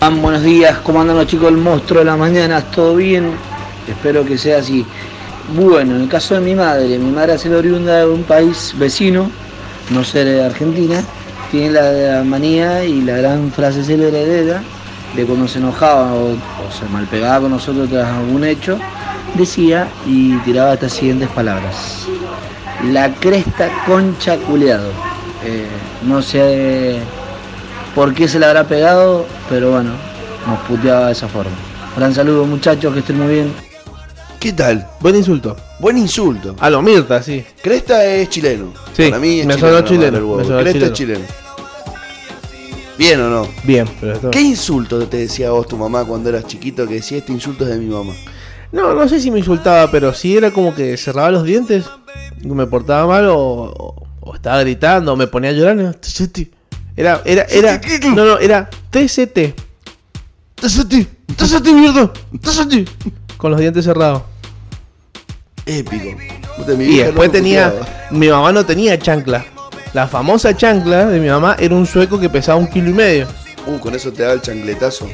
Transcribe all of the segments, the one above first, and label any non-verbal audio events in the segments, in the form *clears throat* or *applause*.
Buenos días, ¿cómo andan los chicos del monstruo de la mañana? ¿Todo bien? Espero que sea así. Bueno, en el caso de mi madre, mi madre hace oriunda de un país vecino, no ser de Argentina, tiene la manía y la gran frase célebre de ella, de cuando se enojaba o, o se malpegaba con nosotros tras algún hecho, decía y tiraba estas siguientes palabras. La cresta concha culeado. Eh, no sé por qué se le habrá pegado, pero bueno, nos puteaba de esa forma. Gran saludo muchachos, que estén muy bien. ¿Qué tal? Buen insulto. Buen insulto. A lo Mirta, sí. Cresta es chileno. Sí, Para mí es me chileno. la chileno, me Cresta chileno. es chileno. ¿Bien o no? Bien, pero esto... ¿Qué insulto te decía vos tu mamá cuando eras chiquito que decía este insulto es de mi mamá? No, no sé si me insultaba, pero sí era como que cerraba los dientes, me portaba mal o, o- o estaba gritando o me ponía a llorar. ¿no? *laughs* Era, era, era, no, no, era TCT. TCT, TCT, mierda, TCT. Con los dientes cerrados. Épico. Y después tenía, mi mamá no tenía chancla. La famosa chancla de mi mamá era un sueco que pesaba un kilo y medio. Uh, con eso te da el chancletazo.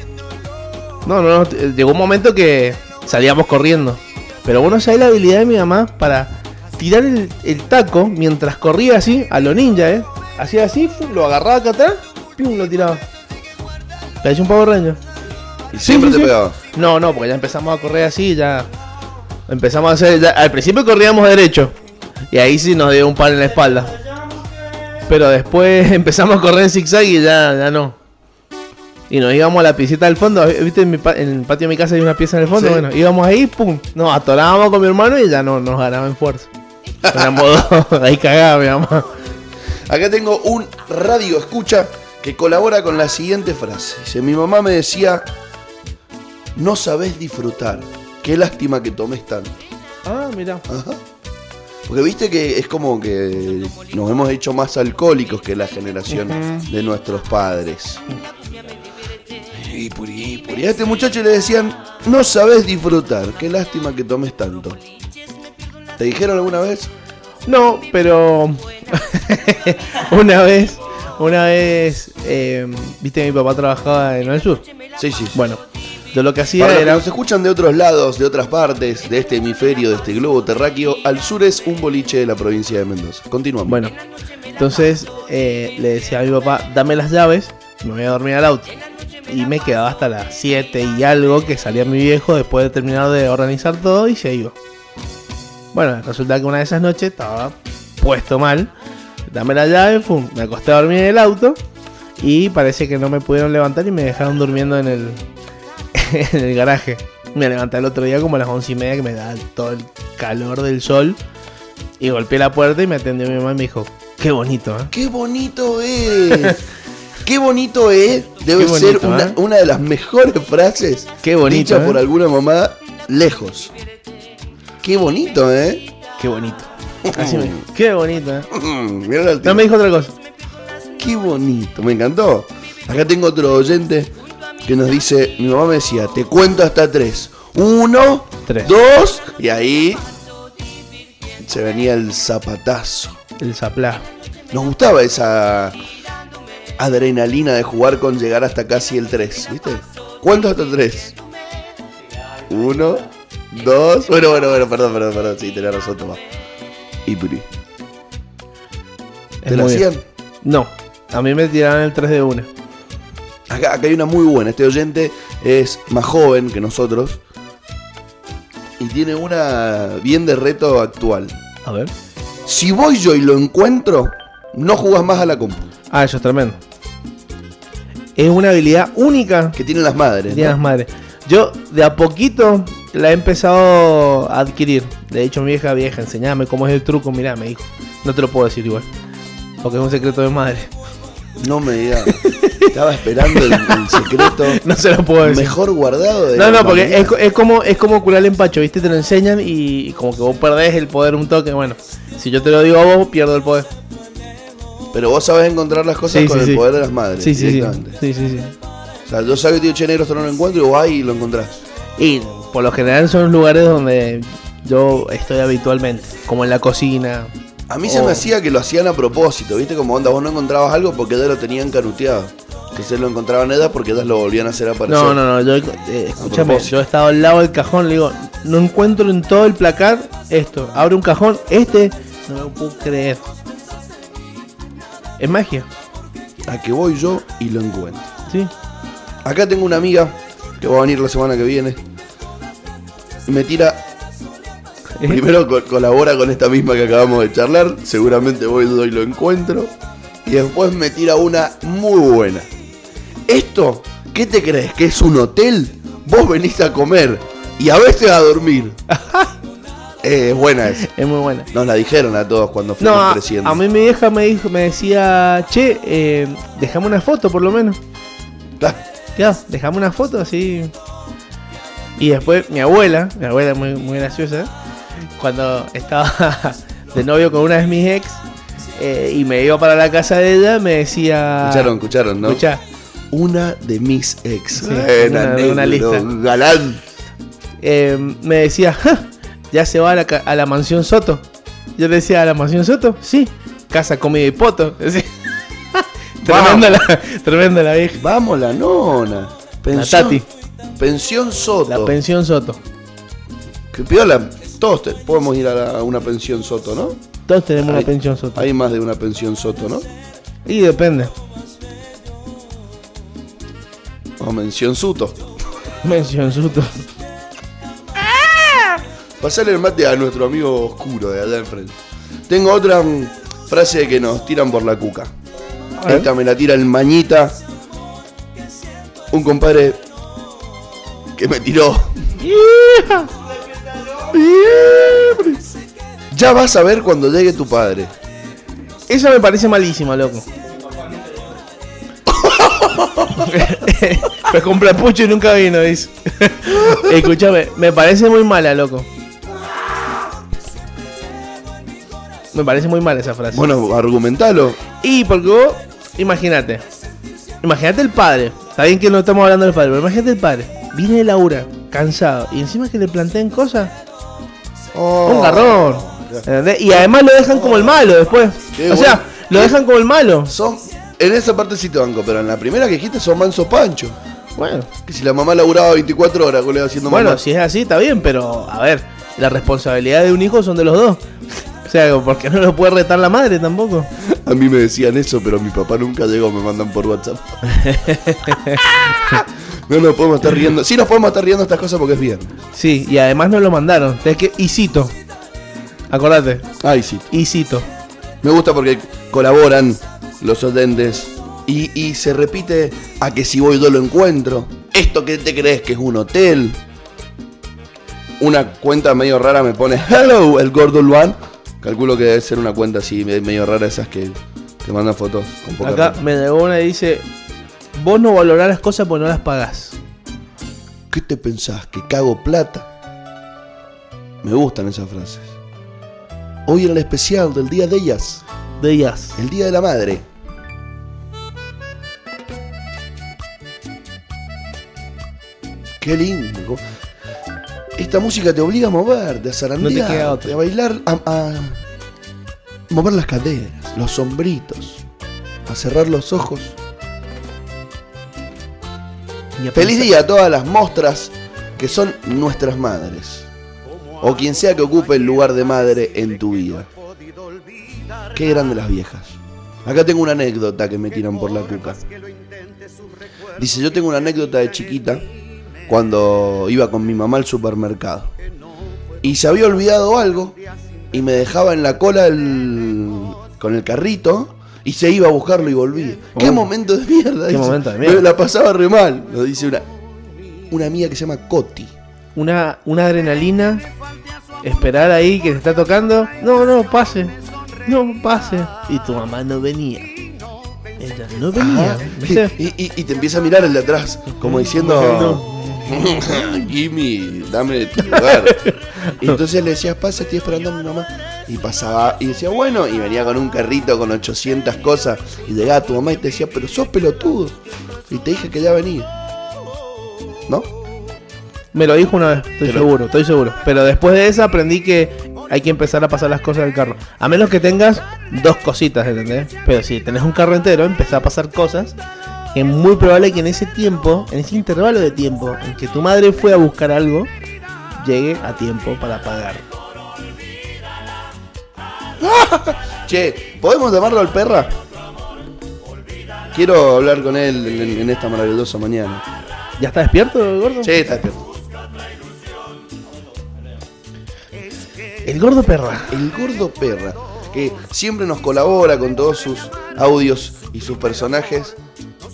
No, no, no. Llegó un momento que salíamos corriendo. Pero vos no sabés la habilidad de mi mamá para tirar el, el taco mientras corría así, a lo ninja, ¿eh? Hacía así, lo agarraba acá atrás, pum, lo tiraba. Parecía un pavo reño. Y siempre te pegaba. No, no, porque ya empezamos a correr así, ya. Empezamos a hacer. ya- al principio corríamos derecho. Y ahí sí nos dio un par en la espalda. Pero después *laughs* empezamos a correr en zigzag y ya, ya no. Y nos íbamos a la piecita del fondo. ¿Viste? En, mi pa- en el patio de mi casa hay una pieza en el fondo. Sí. Bueno, íbamos ahí, pum. Nos atorábamos con mi hermano y ya no nos ganaba en fuerza. Éramos *laughs* dos, ahí cagaba mi mamá. Acá tengo un radio escucha que colabora con la siguiente frase. Dice, mi mamá me decía, no sabes disfrutar. Qué lástima que tomes tanto. Ah, mira. Ajá. Porque viste que es como que nos hemos hecho más alcohólicos que la generación de nuestros padres. Y por ahí, por ahí a este muchacho le decían, no sabes disfrutar, qué lástima que tomes tanto. ¿Te dijeron alguna vez? No, pero *laughs* una vez, una vez, eh, viste mi papá trabajaba en el sur. Sí, sí. Bueno, yo lo que hacía Para los que era, nos escuchan de otros lados, de otras partes, de este hemisferio, de este globo terráqueo, al sur es un boliche de la provincia de Mendoza. Continuamos. bueno, entonces eh, le decía a mi papá, dame las llaves, me voy a dormir al auto. Y me quedaba hasta las 7 y algo que salía mi viejo después de terminar de organizar todo y se iba. Bueno, resulta que una de esas noches estaba puesto mal. Dame la llave, pum, me acosté a dormir en el auto. Y parece que no me pudieron levantar y me dejaron durmiendo en el, *laughs* en el garaje. Me levanté el otro día como a las once y media que me da todo el calor del sol. Y golpeé la puerta y me atendió mi mamá y me dijo, qué bonito, ¿eh? ¡Qué bonito es! *laughs* ¡Qué bonito es! Debe bonito, ser una, ¿eh? una de las mejores frases Qué bonito, dichas ¿eh? por alguna mamá lejos. ¡Qué bonito, eh! Qué bonito. *laughs* Así me dijo, qué bonito, ¿eh? Mm, No me dijo otra cosa. ¡Qué bonito! Me encantó. Acá tengo otro oyente que nos dice, mi mamá me decía, te cuento hasta tres. Uno, Tres. dos, y ahí se venía el zapatazo. El zaplá. Nos gustaba esa adrenalina de jugar con llegar hasta casi el 3, ¿viste? ¿Cuánto hasta 3? Uno, dos. Bueno, bueno, bueno, perdón, perdón, perdón. Sí, tenés razón, Tomás. Y Puri. Es ¿Te lo hacían? No, a mí me tiraron el 3 de una. Acá, acá hay una muy buena. Este oyente es más joven que nosotros. Y tiene una bien de reto actual. A ver. Si voy yo y lo encuentro, no jugás más a la compu. Ah, eso es tremendo. Es una habilidad única Que tienen las madres. que ¿no? tienen las madres. Yo de a poquito la he empezado a adquirir. De hecho, mi vieja vieja, enseñame cómo es el truco. Mirá, me dijo. No te lo puedo decir igual. Porque es un secreto de madre. No me digas. Estaba esperando el, el secreto *laughs* No se lo puedo decir. mejor guardado de No, no, porque es, es como es como curar el empacho, ¿viste? Te lo enseñan y, y como que vos perdés el poder un toque. Bueno, si yo te lo digo a vos, pierdo el poder. Pero vos sabés encontrar las cosas Sí, con sí, el sí. poder de las madres. Sí, sí, sí. Sí, sí. O sea, yo sabía que tío Che Negro esto no lo encuentro y vos vas y lo encontrás. Y por lo general son lugares donde yo estoy habitualmente, como en la cocina. A mí se me hacía que lo hacían a propósito, ¿viste? Como onda, vos no encontrabas algo porque ya lo tenían canuteado. Entonces lo encontraban ellas porque ellas lo volvían a hacer aparecer. No, no, no, yo, eh, escúchame, yo he estado al lado del cajón, le digo, no encuentro en todo el placar esto. Abre un cajón, este, no lo puedo creer. Es magia, A que voy yo y lo encuentro. sí. Acá tengo una amiga que va a venir la semana que viene. Me tira. Eh, Primero co- colabora con esta misma que acabamos de charlar. Seguramente voy y lo encuentro. Y después me tira una muy buena. Esto, ¿qué te crees? ¿Que es un hotel? Vos venís a comer y a veces a dormir. *laughs* Eh, es buena esa. Es muy buena. Nos la dijeron a todos cuando fuimos No, creciendo. a mí mi vieja me dijo, me decía, che, eh, déjame una foto por lo menos. Claro. Ya, déjame una foto así. Y después mi abuela, mi abuela muy, muy graciosa, cuando estaba *laughs* de novio con una de mis ex eh, y me iba para la casa de ella, me decía... Escucharon, escucharon, ¿no? Escuchá, Una de mis ex. Sí, una- una negro, lista. Galán. eh, me decía, "Ja, ya se va a la, a la mansión Soto. Yo le decía, ¿a la mansión Soto? Sí, casa, comida y poto. *laughs* Tremenda, la, tremenda la vieja. Vamos, la nona. Pensión, Tati. Pensión Soto. La pensión Soto. Que piola. Todos te- podemos ir a, la- a una pensión Soto, ¿no? Todos tenemos Hay- una pensión Soto. Hay más de una pensión Soto, ¿no? Y depende. O mención Soto. Mención Soto. Pasale el mate a nuestro amigo oscuro de allá enfrente. Tengo otra mm, frase que nos tiran por la cuca. Esta me la tira el mañita. Un compadre que me tiró. Ya vas a ver cuando llegue tu padre. Esa me parece malísima, loco. *laughs* Pues compré pucho y nunca vino, dice. Escúchame, me parece muy mala, loco. Me parece muy mala esa frase. Bueno, argumentalo. Y porque vos, imagínate. Imagínate el padre. Está bien que no estamos hablando del padre, pero imagínate el padre. Viene de Laura, cansado. Y encima que le planteen cosas. Un garrón. ¿entendés? Y además lo dejan como el malo después. Qué o sea, bueno. lo dejan como el malo. Son, en esa parte sí te banco, pero en la primera que dijiste son manso pancho. Bueno, Que si la mamá laburaba 24 horas, ¿cuál le va haciendo bueno, mamá? si es así, está bien, pero a ver, la responsabilidad de un hijo son de los dos. *laughs* O sea, porque no lo puede retar la madre tampoco. A mí me decían eso, pero mi papá nunca llegó, me mandan por WhatsApp. *laughs* no nos podemos estar riendo. Sí nos podemos estar riendo estas cosas porque es bien. Sí, y además nos lo mandaron. Es que, y cito. Acordate, sí. y cito. Me gusta porque colaboran los oyentes y, y se repite a que si voy yo lo encuentro. ¿Esto que te crees que es un hotel? Una cuenta medio rara me pone Hello, el gordo Luan. Calculo que debe ser una cuenta así me- medio rara esas que, que mandan fotos con poca Acá me llegó una y dice: Vos no valorás las cosas porque no las pagás. ¿Qué te pensás? ¿Que cago plata? Me gustan esas frases. Hoy era el especial del Día de ellas, De ellas. el Día de la Madre. Qué lindo. Esta música te obliga a mover, a zarandear, otra. a bailar, a, a mover las caderas, los hombritos, a cerrar los ojos. Y Feliz día a todas las mostras que son nuestras madres. O quien sea que ocupe el lugar de madre en tu vida. Qué grande las viejas. Acá tengo una anécdota que me tiran por la cuca. Dice, yo tengo una anécdota de chiquita cuando iba con mi mamá al supermercado. Y se había olvidado algo y me dejaba en la cola el- con el carrito y se iba a buscarlo y volvía. Qué Oh. momento de mierda. Qué dice. momento de mierda. La pasaba re mal, lo dice una, una amiga que se llama Coti. Una, una adrenalina. Esperar ahí que te está tocando. No, no, pase. No, pase. Y tu mamá no venía. Ella no venía. ¿viste? Y, y- y te empieza a mirar el de atrás, como diciendo, *laughs* Jimmy, dame tu lugar. Y entonces le decías, pasa, estoy esperando a mi mamá. Y pasaba, y decía, bueno, y venía con un carrito con 800 cosas. Y llegaba tu mamá y te decía, pero sos pelotudo. Y te dije que ya venía. ¿No? Me lo dijo una vez, estoy Te lo- seguro, estoy seguro. Pero después de esa aprendí que hay que empezar a pasar las cosas del carro. A menos que tengas dos cositas, ¿entendés? Pero si tenés un carro entero, empezá a pasar cosas que es muy probable que en ese tiempo, en ese intervalo de tiempo en que tu madre fue a buscar algo, llegue a tiempo para pagar. *laughs* Che, ¿podemos llamarlo al perra? Quiero hablar con él en, en esta maravillosa mañana. ¿Ya está despierto, gordo? Sí, está despierto. El gordo perra. El gordo perra, que siempre nos colabora con todos sus audios y sus personajes,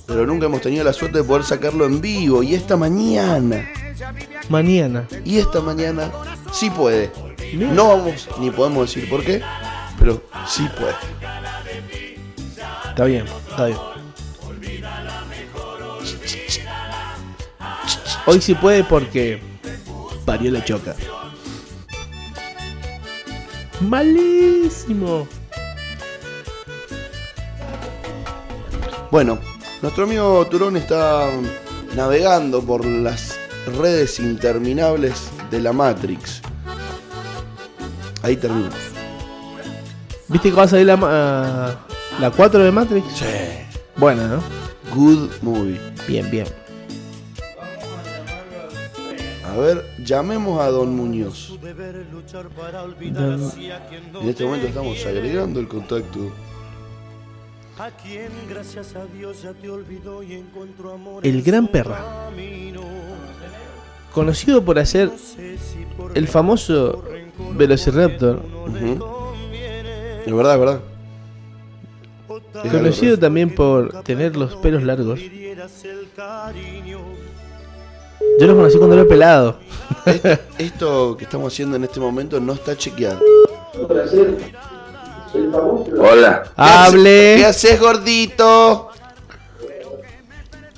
pero nunca hemos tenido la suerte de poder sacarlo en vivo. Y esta mañana, Mañana. y esta mañana, sí puede. No vamos ni podemos decir por qué, pero sí puede. Está bien, está bien. Hoy sí puede porque parió la choca. Malísimo. Bueno, nuestro amigo Turón está navegando por las redes interminables de la Matrix. Ahí termina. ¿Viste que va a salir la, ma- la 4 de Matrix? Sí. Buena, ¿no? Good movie. Bien, bien. A ver, llamemos a Don Muñoz. Don- En este momento estamos agregando el contacto. El gran perra. Conocido por hacer el famoso Velociraptor. Es verdad, es verdad. Es Conocido también por tener los pelos largos. Yo lo conocí cuando era pelado. Esto que estamos haciendo en este momento no está chequeado. Hola, ¿Qué Hable. haces, gordito?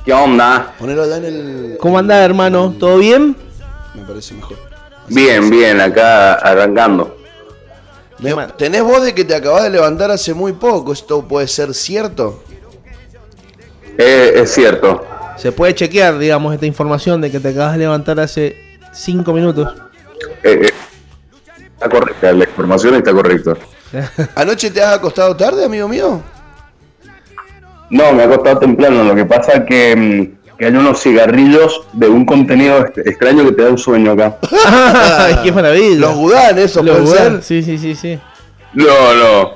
¿qué onda? Ponelo allá en el. ¿Cómo andás, hermano? ¿Todo bien? Me parece mejor. Bien, bien, acá arrancando. Me-. ¿Tenés voz de que te acabas de levantar hace muy poco? ¿Esto puede ser cierto? Eh, es cierto. Se puede chequear, digamos, esta información de que te acabas de levantar hace 5 minutos. Eh, eh, está correcta, la información está correcta. *laughs* ¿Anoche te has acostado tarde, amigo mío? No, me ha costado temprano. Lo que pasa es que, mm, que hay unos cigarrillos de un contenido extraño que te da un sueño acá. *laughs* ¡Ay, qué maravilla! Los Gudán, eso Los puede Gudán, ser. Sí, sí, sí, sí. No, no.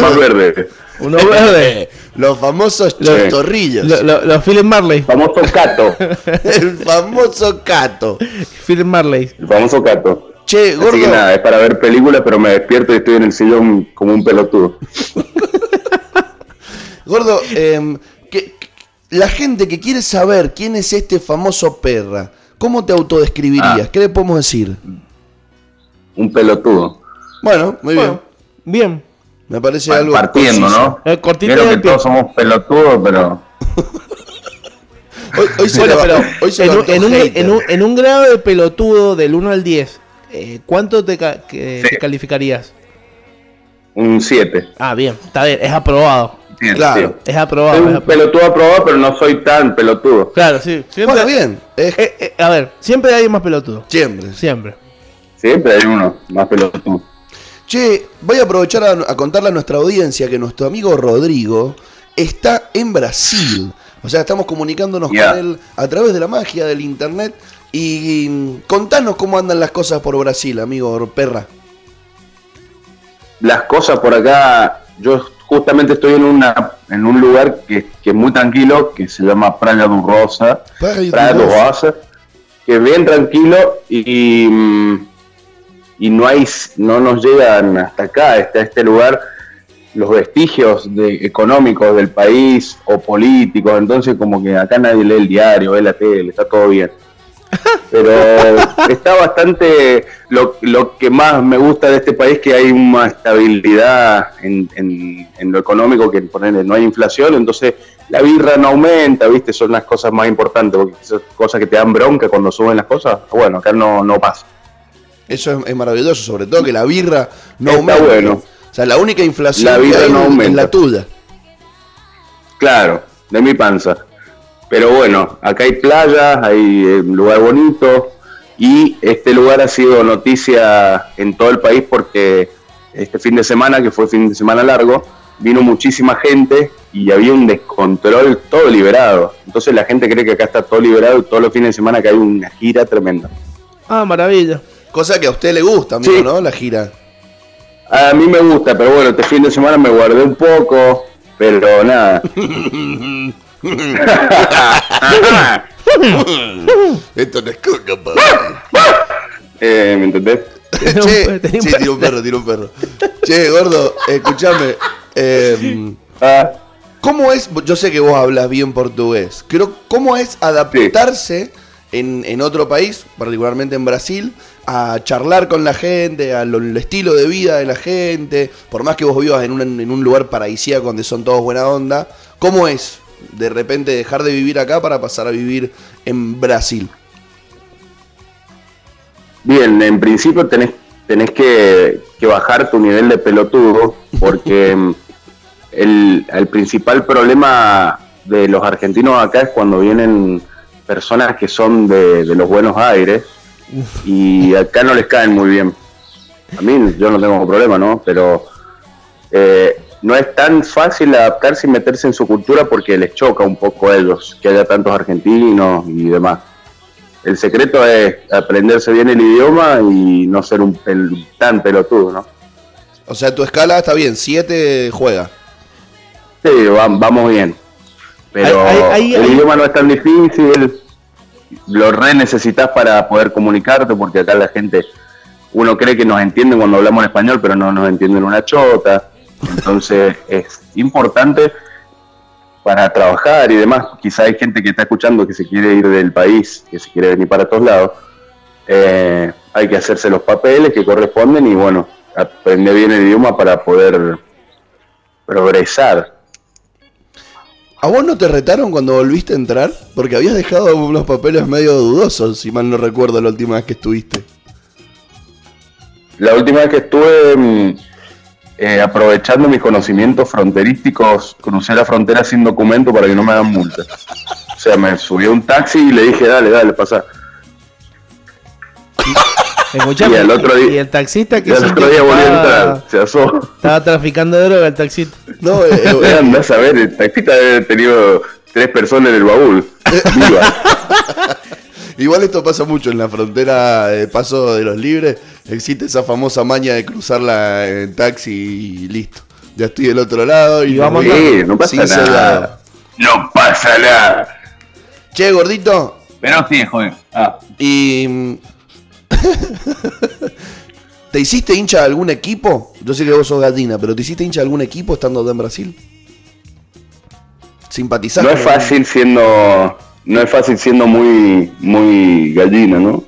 Más verde. Uno verde. Los famosos Lo- chistorrillos. Lo- lo- Los Philip Marley. Famoso Cato. *laughs* El famoso Cato. Philip Marley. El famoso Cato. Che, Así gordo. que nada, es para ver películas, pero me despierto y estoy en el sillón como un pelotudo. *laughs* Gordo, que, que- la gente que quiere saber quién es este famoso perra, ¿cómo te autodescribirías? Ah. ¿Qué le podemos decir? Un pelotudo. Bueno, muy Bueno, bien. bien. Me parece Pa- algo. Partiendo, conciso. ¿no? Eh, cortito Creo que todos somos pelotudos, pero *laughs* Hoy, hoy se, Bueno, pero hoy se en un, en, un, en un- en un grado de pelotudo del 1 al 10, eh, ¿cuánto te, ca- que- Sí. te calificarías? un 7. Ah, bien, está bien, es aprobado. Claro. Es aprobado. Soy es un aprobado. pelotudo aprobado, pero no soy tan pelotudo. Claro, sí. Siempre, Bueno, bien. es- Eh, eh, a ver, siempre hay más pelotudo. Siempre. Siempre. Siempre hay uno más pelotudo. Che, voy a aprovechar a, a contarle a nuestra audiencia que nuestro amigo Rodrigo está en Brasil. O sea, estamos comunicándonos con él a través de la magia del internet. Y mm, contanos cómo andan las cosas por Brasil, amigo perra. Las cosas por acá, yo justamente estoy en una en un lugar que, que es muy tranquilo, que se llama Praia do Rosa. Praia do Rosa. Que es bien tranquilo y, y no hay no nos llegan hasta acá, hasta este lugar los vestigios de, económicos del país o políticos, entonces como que acá nadie lee el diario, ve la tele, está todo bien. Pero está bastante, lo, lo que más me gusta de este país que hay una estabilidad en, en- en lo económico, que ponerle, no hay inflación, entonces la birra no aumenta, ¿viste? Son las cosas más importantes, porque esas cosas que te dan bronca cuando suben las cosas, bueno, acá no, no pasa. Eso es, es maravilloso, sobre todo que la birra no Está aumenta. bueno. O sea, la única inflación La que birra hay no aumenta. la tuya. Claro, de mi panza. Pero bueno, acá hay playas, hay eh, un lugar bonito y este lugar ha sido noticia en todo el país porque este fin de semana, que fue fin de semana largo, vino muchísima gente y había un descontrol todo liberado. Entonces la gente cree que acá está todo liberado y todos los fines de semana que hay una gira tremenda. Ah, maravilla. Cosa que a usted le gusta, amigo, Sí. ¿no? La gira. A mí me gusta, pero bueno, este fin de semana me guardé un poco, pero nada. *laughs* *laughs* Esto no es coca, pa. Eh, ¿Me entendés? *laughs* Un- che, sí, tira un perro, tira un perro. Che, gordo, escúchame. eh, Ah, ¿Cómo es? Yo sé que vos hablas bien portugués. Creo, ¿Cómo es adaptarse en, en otro país, particularmente en Brasil, a charlar con la gente, al estilo de vida de la gente? Por más que vos vivas en un, en un lugar paradisíaco donde son todos buena onda, ¿cómo es de repente dejar de vivir acá para pasar a vivir en Brasil? Bien, en principio tenés, tenés que, que bajar tu nivel de pelotudo, porque *laughs* el, el principal problema de los argentinos acá es cuando vienen personas que son de, de los buenos aires y acá no les caen muy bien. A mí yo no tengo problema, ¿no? Pero eh, no es tan fácil adaptarse y meterse en su cultura porque les choca un poco a ellos que haya tantos argentinos y demás. El secreto es aprenderse bien el idioma y no ser un pel- tan pelotudo, ¿no? O sea, tu escala está bien, 7 juega. Sí, va- vamos bien. Pero Ahí- ahí- el idioma no es tan difícil, lo re necesitas para poder comunicarte, porque acá la gente, uno cree que nos entiende cuando hablamos en español, pero no nos entienden una chota. Entonces es importante para trabajar y demás. Quizá hay gente que está escuchando que se quiere ir del país, que se quiere venir para todos lados. Eh, hay que hacerse los papeles que corresponden y bueno, aprender bien el idioma para poder progresar. ¿A vos no te retaron cuando volviste a entrar? Porque habías dejado unos papeles medio dudosos, si mal no recuerdo la última vez que estuviste. La última vez que estuve mm, eh, aprovechando mis conocimientos fronterísticos, crucé la frontera sin documento para que no me hagan multa. O sea, me subí a un taxi y le dije, dale, dale, pasa. *laughs* Y otro día- y el taxista que sintió otro día que volví a entrar, se asó. estaba traficando de droga el taxista. No, eh, *laughs* eh, Andás a ver, el taxista debe haber tenido tres personas en el baúl. *laughs* Viva. Igual esto pasa mucho en la frontera de Paso de los Libres. Existe esa famosa maña de cruzarla en taxi y listo. Ya estoy del otro lado y, Y vamos Sí, no pasa sin nada. No pasa nada. Che, gordito, Pero sí, joder. Ah. ¿y mm, *laughs* te hiciste hincha de algún equipo? Yo sé que vos sos gallina, pero ¿te hiciste hincha de algún equipo estando en Brasil? ¿Simpatizás? No es fácil siendo, no es fácil siendo muy, muy gallina, ¿no?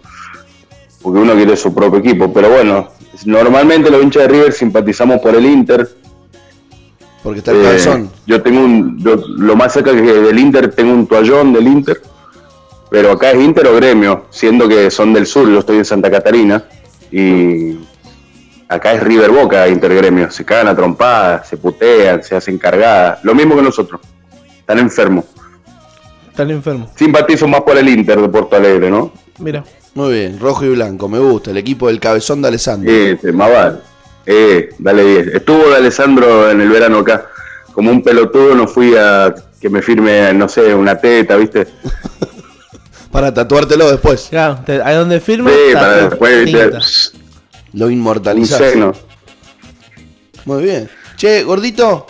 Porque uno quiere su propio equipo, pero bueno, normalmente los hinchas de River simpatizamos por el Inter. Porque está el Eh, calzón. yo tengo un, yo, lo más cerca que del Inter tengo un toallón del Inter, pero acá es Inter o Gremio, siendo que son del sur, yo estoy en Santa Catarina y acá es River Boca Inter Gremio, se cagan a trompadas, se putean, se hacen cargadas, lo mismo que nosotros, están enfermos. Están enfermo. Simpatizo más por el Inter de Porto Alegre, ¿no? Mira. Muy bien, rojo y blanco, me gusta. El equipo del cabezón de Alessandro. Este, más vale. Eh, dale 10. Estuvo de Alessandro en el verano acá. Como un pelotudo no fui a que me firme, no sé, una teta, ¿viste? *laughs* Para tatuártelo después. Claro, te- ahí donde firma. Sí, para después, ¿viste? tinta. Lo Un inmortalizás. seno. Muy bien. Che, gordito,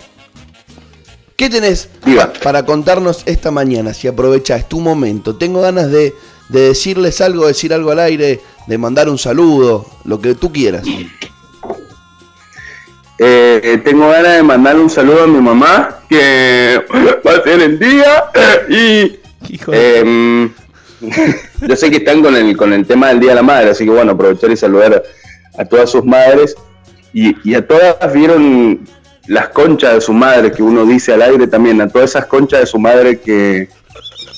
¿qué tenés Diga. para contarnos esta mañana? Si aprovechás tu momento. Tengo ganas de, de decirles algo, decir algo al aire, de mandar un saludo, lo que tú quieras. Eh, tengo ganas de mandarle un saludo a mi mamá, que *laughs* va a ser el día. Y Hijo de- Eh, *laughs* yo sé que están con el, con el tema del Día de la Madre, así que bueno, aprovechar y saludar a todas sus madres. Y, y a todas vieron las conchas de su madre, que uno dice al aire también, a todas esas conchas de su madre que,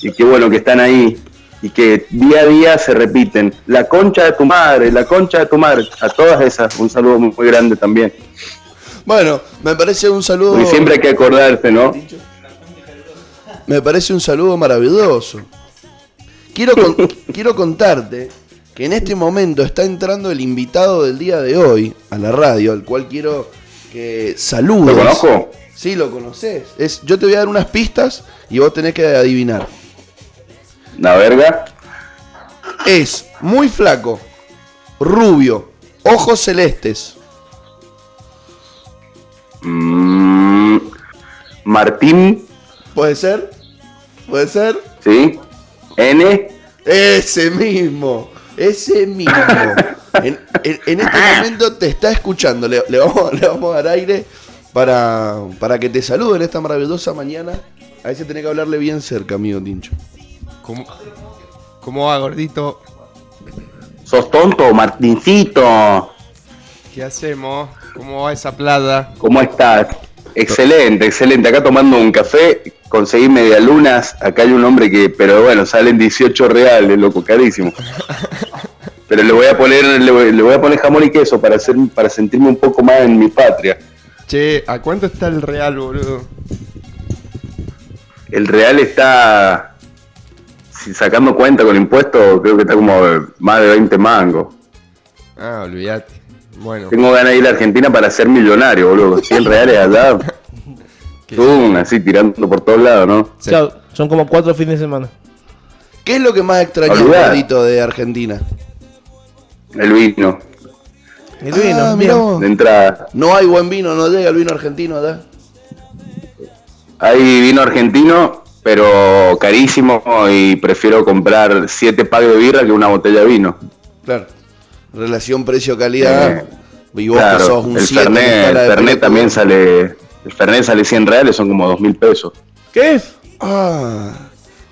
y que bueno, que están ahí y que día a día se repiten. La concha de tu madre, la concha de tu madre, a todas esas, un saludo muy, muy grande también. Bueno, me parece un saludo. Porque siempre hay que acordarse, ¿no? Me parece un saludo maravilloso. Quiero, con- *laughs* quiero contarte que en este momento está entrando el invitado del día de hoy a la radio, al cual quiero que saludes. ¿Lo conozco? Sí, lo conoces. Es, yo te voy a dar unas pistas y vos tenés que adivinar. La verga. Es muy flaco, rubio, ojos celestes. Mm, Martín, ¿Puede ser? ¿Puede ser? ¿sí? N. Ese mismo, ese mismo. *laughs* En, en- en este momento te está escuchando. Le, le vamos, le vamos a dar aire para, para que te salude en esta maravillosa mañana. A veces tenés que hablarle bien cerca, amigo Tincho. ¿Cómo, cómo va, gordito? ¿Sos tonto, Martincito? ¿Qué hacemos? ¿Cómo va esa plata? ¿Cómo estás? Excelente, excelente. Acá tomando un café, conseguí medialunas. Acá hay un hombre que, pero bueno, salen 18 reales, loco, carísimo. *laughs* Pero le voy a poner, le voy, le voy a poner jamón y queso para hacer, para sentirme un poco más en mi patria. Che, ¿a cuánto está el real, boludo? El real está, si sacando cuenta con impuestos, creo que está como más de 20 mangos. Ah, olvídate. Bueno, Tengo ganas de ir a Argentina para ser millonario, boludo. 100 reales allá. *laughs* Tum, así tirando por todos lados, ¿no? Sí. Claro, son como cuatro fines de semana. ¿Qué es lo que más extrañas, de Argentina? El vino, El vino, Ah, vos. de entrada. No hay buen vino, no llega el vino argentino allá. Hay vino argentino, pero carísimo y prefiero comprar 7 pagos de birra que una botella de vino. Claro. Relación precio-calidad. Eh, y vos que Claro, sos un el 7 con Fernet, el Fernet también sale, el Fernet sale 100 reales, son como 2 mil pesos. ¿Qué es? Ah.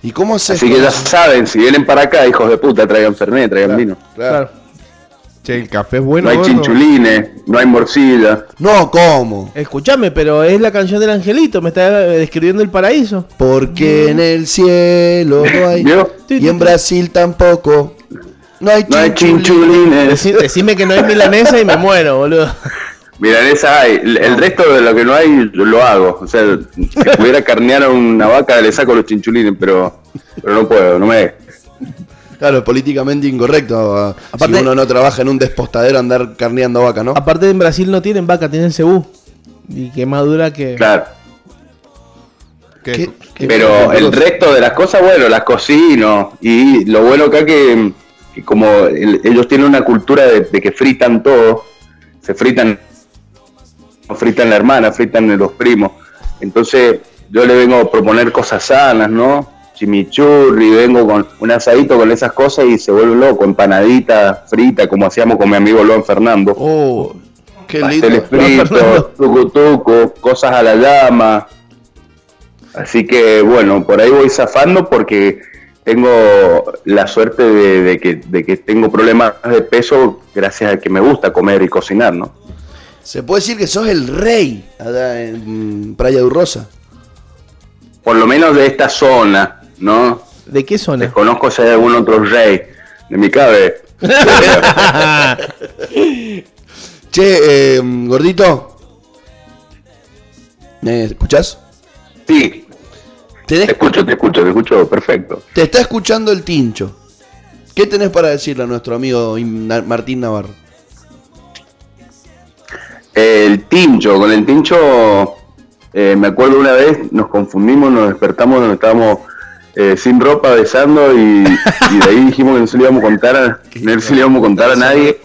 ¿Y cómo haces? Así que ya saben, si vienen para acá, hijos de puta, traigan Fernet, traigan vino. Claro. Che, el café es bueno, No hay gordo? chinchulines, no hay morcilla. No, ¿cómo? Escuchame, pero es la canción del angelito, me está eh, describiendo el paraíso. Porque en el cielo no hay. ¿Vio? Y en Brasil tampoco. No hay No chinchulines. Decí- decime que no hay milanesa y me muero, boludo. Mira, en esa hay. El, el resto de lo que no hay, lo hago. O sea, si pudiera carnear a una vaca, le saco los chinchulines, pero, pero no puedo, no me. Claro, políticamente incorrecto. ah, Aparte- si uno no trabaja en un despostadero andar carneando vaca, ¿no? Aparte en Brasil no tienen vaca, tienen cebú. Y que más dura que... Claro. ¿Qué? ¿Qué- qué- Pero el cosa? resto de las cosas, bueno, las cocino. Y lo bueno acá que, que como el- ellos tienen una cultura de, de que fritan todo, se fritan, fritan la hermana, fritan los primos. Entonces yo le vengo a proponer cosas sanas, ¿no? Chimichurri, vengo con un asadito con esas cosas y se vuelve loco, empanadita frita, como hacíamos con mi amigo Luan Fernando. Oh, qué lindo. fritos, tucu tucu, cosas a la llama. Así que bueno, por ahí voy zafando porque tengo la suerte de, de que, de que tengo problemas de peso gracias a que me gusta comer y cocinar, ¿no? Se puede decir que sos el rey allá en Playa de Rosa. Por lo menos de esta zona, ¿no? ¿De qué zona? Desconozco si hay algún otro rey de mi cabe. *laughs* Che, eh, gordito. ¿Me escuchás? Sí, te escucho, te escucho, te escucho perfecto. te está escuchando el tincho. ¿Qué tenés para decirle a nuestro amigo Martín Navarro? El tincho, con el tincho, eh, me acuerdo una vez, nos confundimos, nos despertamos, nos estábamos eh, sin ropa besando y, y de ahí dijimos que no se lo íbamos a contar a, *laughs* no se lo íbamos a, contar a nadie,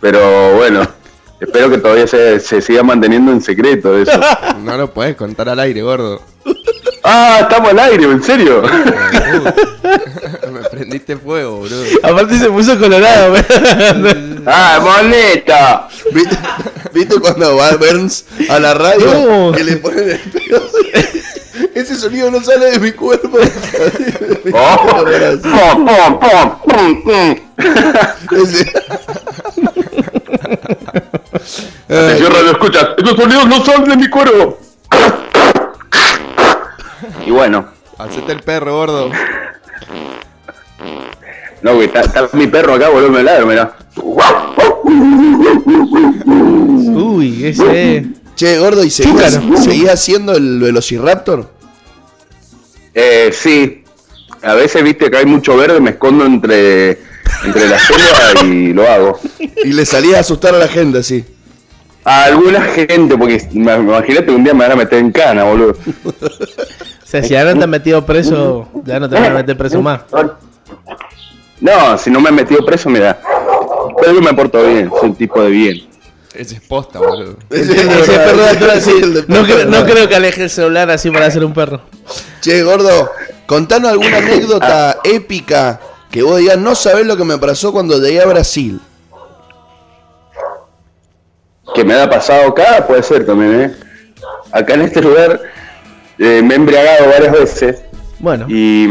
pero bueno, espero que todavía se, se siga manteniendo en secreto eso. *laughs* No lo puedes contar al aire, gordo. Ah, estamos al aire, ¿en serio? *laughs* Me prendiste fuego, boludo. Aparte se puso colorado, weón. ¡Ah, moneta! ¿Viste, ¿Viste cuando va Burns a la radio No. que le ponen el pedo? Ese sonido no sale de mi cuerpo. ¡Oh! ¡Pum, pum, pum, pum, pum! Ese- Atención, radio escuchas, estos sonidos no salen de mi cuerpo. Y bueno, Hacete el perro, gordo. no, güey, está, está mi perro acá, boludo, me ladra, mirá. Uy, ese... Che, gordo, ¿y seguías, haciendo el Velociraptor? Eh, sí, a veces viste que hay mucho verde, me escondo entre, entre la selva y lo hago. Y le salías a asustar a la gente así. a alguna gente, porque me- imagínate que un día me van a meter en cana, boludo. O sea, si ahora te han metido preso, ya no te van a meter preso más. No, si no me han metido preso, mira. Pero yo me porto bien, soy un tipo de bien. Ese es posta, boludo. *laughs* Ese Ese perro de atrás, sí. el de No, creo que aleje el celular así para hacer un perro. Che, gordo, contanos alguna anécdota épica que vos digas, no sabés lo que me pasó cuando llegué a Brasil. Que me ha pasado acá, puede ser también, ¿eh? Acá en este lugar eh, me he embriagado varias veces Bueno, y,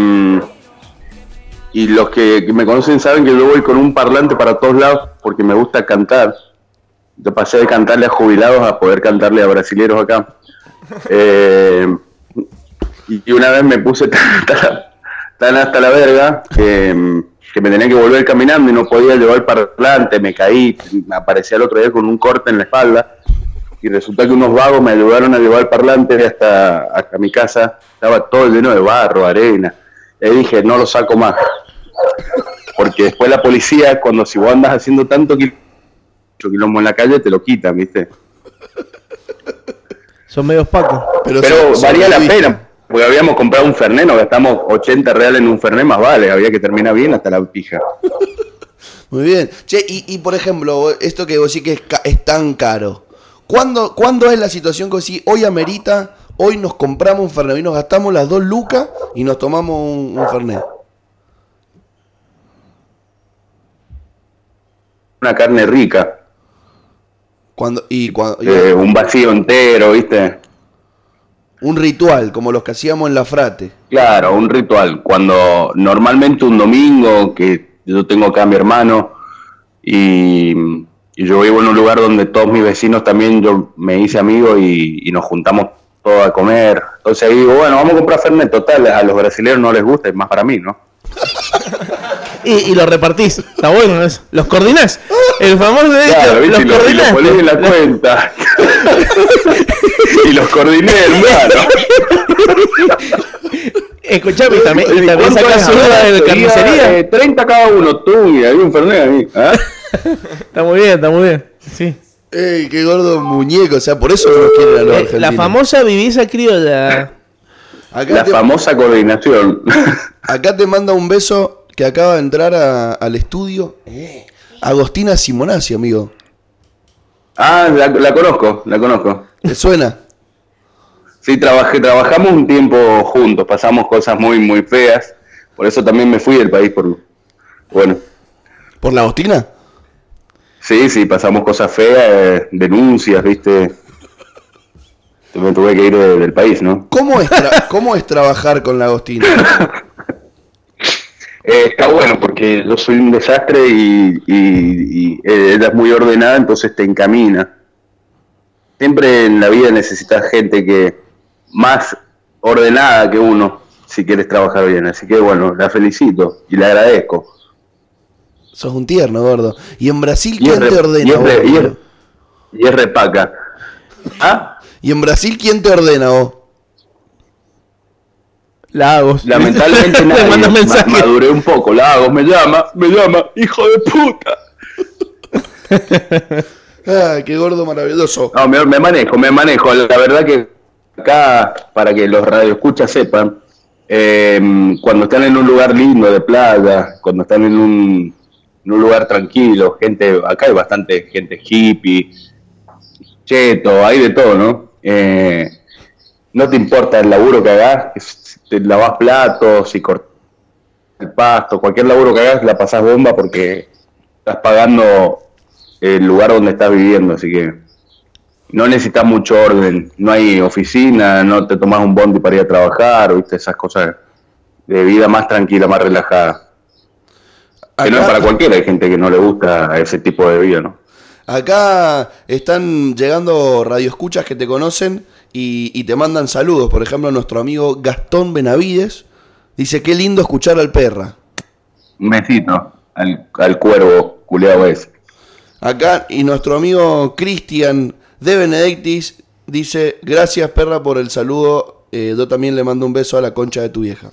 y los que, que me conocen saben que yo voy con un parlante para todos lados porque me gusta cantar. Yo pasé de cantarle a jubilados a poder cantarle a brasileros acá. *laughs* Eh, y una vez me puse tan, *laughs* tan- tan hasta la verga que, que me tenía que volver caminando y no podía llevar el parlante, me caí, me aparecía el otro día con un corte en la espalda y resulta que unos vagos me ayudaron a llevar el parlante hasta, hasta mi casa, estaba todo lleno de barro, arena, y dije, no lo saco más, porque después la policía, cuando si vos andas haciendo tanto quil- quilombo en la calle, te lo quitan, ¿viste? son medios pacos. Pero so- valía la pena, porque habíamos comprado un Fernet, nos gastamos 80 reales en un Fernet, más vale, había que terminar bien hasta la pija. Muy bien. Che, y, y, por ejemplo, esto que vos sí que es, ca- es tan caro. ¿Cuándo, ¿Cuándo es la situación que vos sí, hoy amerita, hoy nos compramos un Fernet y nos gastamos las dos lucas y nos tomamos un, un Fernet? Una carne rica, Cuando, y cuando, eh, un vacío entero, ¿viste? un ritual, como los que hacíamos en la frate. Claro, un ritual. Cuando normalmente un domingo, que yo tengo acá a mi hermano y, y yo vivo en un lugar donde todos mis vecinos también yo me hice amigo y, y nos juntamos todos a comer. Entonces ahí digo, bueno, vamos a comprar Fernet. Total, a los brasileños no les gusta, es más para mí, ¿no? *laughs* Y, y lo repartís. Está bueno eso. Los coordinás. El famoso de Claro, los ¿viste? Y, lo- y los poní en la cuenta. *laughs* y los coordiné, hermano. Escuchame, y también, y ¿Y también es? ayuda de carnicería. eh, 30 cada uno, tú, y hay un Fernet ahí. ¿ah? *laughs* Está muy bien, está muy bien. Sí. ¡Ey, qué gordo muñeco! O sea, por eso no nos quieren a los Eh, argentinos. la famosa vivisa criolla. Acá La te, famosa coordinación. acá te manda un beso que acaba de entrar a- al estudio. Agostina Simonazzi, amigo. ah, la, la conozco, la conozco. ¿Te suena? Sí, trabajé, trabajamos un tiempo juntos, pasamos cosas muy, muy feas. Por eso también me fui del país. por Bueno, ¿Por la Agostina? sí, sí, pasamos cosas feas, eh, denuncias, ¿viste? Me tuve que ir de- del país, ¿no? ¿Cómo es, tra- ¿Cómo es trabajar con la Agostina? *laughs* Eh, está bueno porque yo soy un desastre y, y- y, eh, ella es muy ordenada, entonces te encamina. Siempre en la vida necesitas gente que más ordenada que uno si quieres trabajar bien. Así que bueno, la felicito y le agradezco. Sos un tierno, gordo. ¿Y en Brasil quién te ordena? y es re- vos, y es- boludo? y es repaca. ¿Ah? ¿Y en Brasil quién te ordena vos? Lagos. Lamentablemente *laughs* Le nadie. manda Ma- mensaje. maduré un poco. Lagos me llama, me llama, hijo de puta. *laughs* Ah, qué gordo maravilloso. No, me, me manejo, me manejo. La verdad que acá, para que los radioescuchas sepan, eh, cuando están en un lugar lindo de playa, cuando están en un, en un lugar tranquilo, gente, acá hay bastante gente hippie, cheto, hay de todo, ¿no? Eh, no te importa el laburo que hagas, te lavas platos, si cortas el pasto, cualquier laburo que hagas, la pasás bomba porque estás pagando el lugar donde estás viviendo, así que no necesitas mucho orden, no hay oficina, no te tomas un bondi para ir a trabajar, viste, esas cosas de vida más tranquila, más relajada. Que no es para cualquiera, hay gente que no le gusta ese tipo de vida, ¿no? Acá están llegando radioescuchas que te conocen y, y te mandan saludos. Por ejemplo, nuestro amigo Gastón Benavides dice, qué lindo escuchar al perra. Un besito al, al cuervo culeado ese. Acá, y nuestro amigo Cristian de Benedictis dice, gracias perra por el saludo. Eh, yo también le mando un beso a la concha de tu vieja.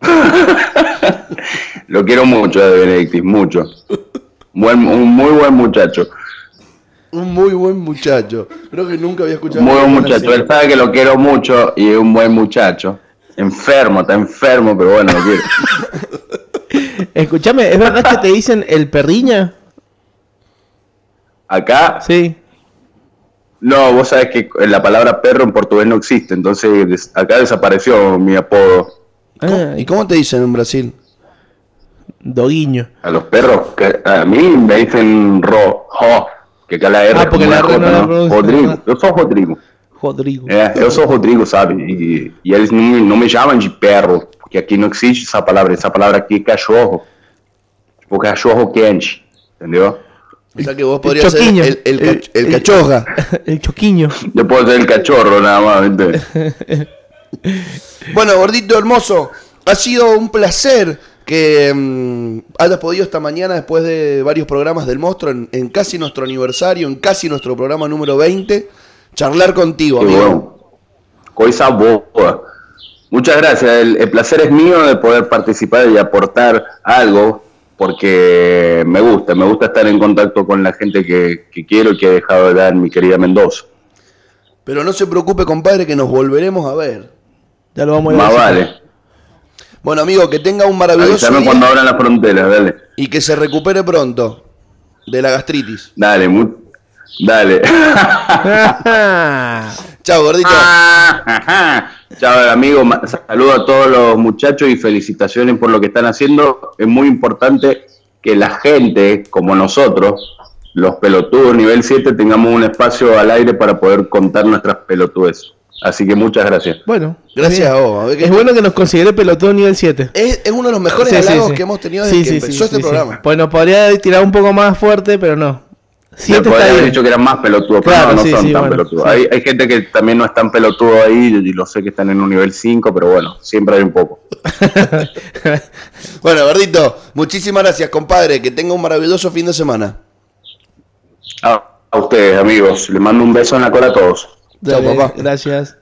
*laughs* Lo quiero mucho de Benedictis, mucho. Buen, un muy buen muchacho. Un muy buen muchacho. Creo que nunca había escuchado. Muy buen muchacho. así. Él sabe que lo quiero mucho y es un buen muchacho. Enfermo, está enfermo, pero bueno, lo quiero. *laughs* Escúchame, ¿es verdad que te dicen el perriña? Acá, Sí. no, vos sabés que la palabra perro en portugués no existe, entonces acá desapareció mi apodo. Ah, ¿Y cómo te dicen en Brasil? Doguiño. A los perros, que a mí me dicen ro, jo, que acá la R Ah, es porque Rodrigo, eu sou Rodrigo. Rodrigo. É, eu sou Rodrigo, sabe? E, e eles não, me- não me chamam de perro, porque aqui não existe essa palavra. Essa palavra aqui é cachorro. Tipo, cachorro quente, entendeu? O sea que vos podrías ser choquiño. el, el, El- cach- el el- cachorra. *laughs* El choquiño. Eu posso ser el cachorro nada más, ¿viste? *laughs* Bueno, gordito hermoso, ha sido un placer que mm, hayas podido esta mañana, después de varios programas del monstruo, en, en casi nuestro aniversario, en casi nuestro programa número 20, charlar contigo, Qué amigo. bueno. Coisa boa. Muchas gracias. El, el placer es mío de poder participar y aportar algo, porque me gusta, me gusta estar en contacto con la gente que, que quiero y que he dejado de dar mi querida Mendoza. Pero no se preocupe, compadre, que nos volveremos a ver. Ya lo vamos a ir Más vale. Bueno, amigo, que tenga un maravilloso día cuando abran las fronteras, dale. y que se recupere pronto de la gastritis. Dale, mu- dale. *laughs* Chao, gordito. *laughs* Chao, amigo. Saludo a todos los muchachos y felicitaciones por lo que están haciendo. Es muy importante que la gente, como nosotros, los pelotudos nivel 7, tengamos un espacio al aire para poder contar nuestras pelotudes. Así que muchas gracias. Bueno. Gracias bien. a vos. a ver que- Es bueno que nos considere pelotudo nivel 7. Es, es uno de los mejores Sí, halagos sí. que hemos tenido desde Sí, que sí, empezó sí, este sí, sí. programa. Bueno, podría tirar un poco más fuerte, pero no. 7 podría está haber bien. dicho que eran más pelotudos, pero Claro, no, no sí, son sí, tan bueno, pelotudos. sí. Hay, hay gente que también no es tan pelotudo ahí y lo sé que están en un nivel 5, pero bueno, siempre hay un poco. *laughs* Bueno, gordito, muchísimas gracias, compadre. Que tenga un maravilloso fin de semana. A, a ustedes, amigos. Les mando un beso en la cola a todos. Papá. Gracias.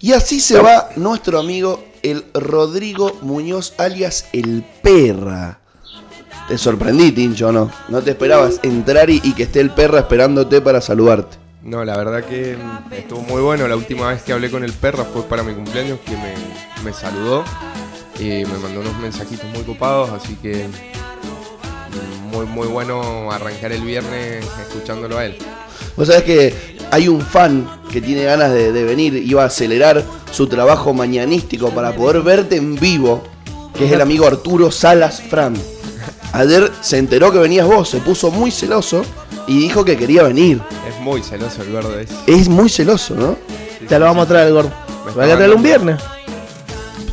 Y así se va nuestro amigo el Rodrigo Muñoz, alias el Perra. Te sorprendí, Tincho, ¿no? No te esperabas entrar y, y que esté el Perra esperándote para saludarte. No, la verdad que mm, estuvo muy bueno. La última vez que hablé con el perra fue para mi cumpleaños, que me, me saludó y me mandó unos mensajitos muy copados, así que muy muy bueno arrancar el viernes escuchándolo a él. Vos sabés que hay un fan que tiene ganas de, de venir, iba a acelerar su trabajo mañanístico para poder verte en vivo, que es el amigo Arturo Salas Fran. Ayer se enteró que venías vos, se puso muy celoso y dijo que quería venir. Es muy celoso el gordo ese. Es muy celoso, ¿no? Ya lo vamos a traer el gordo. Va a traerlo un viernes.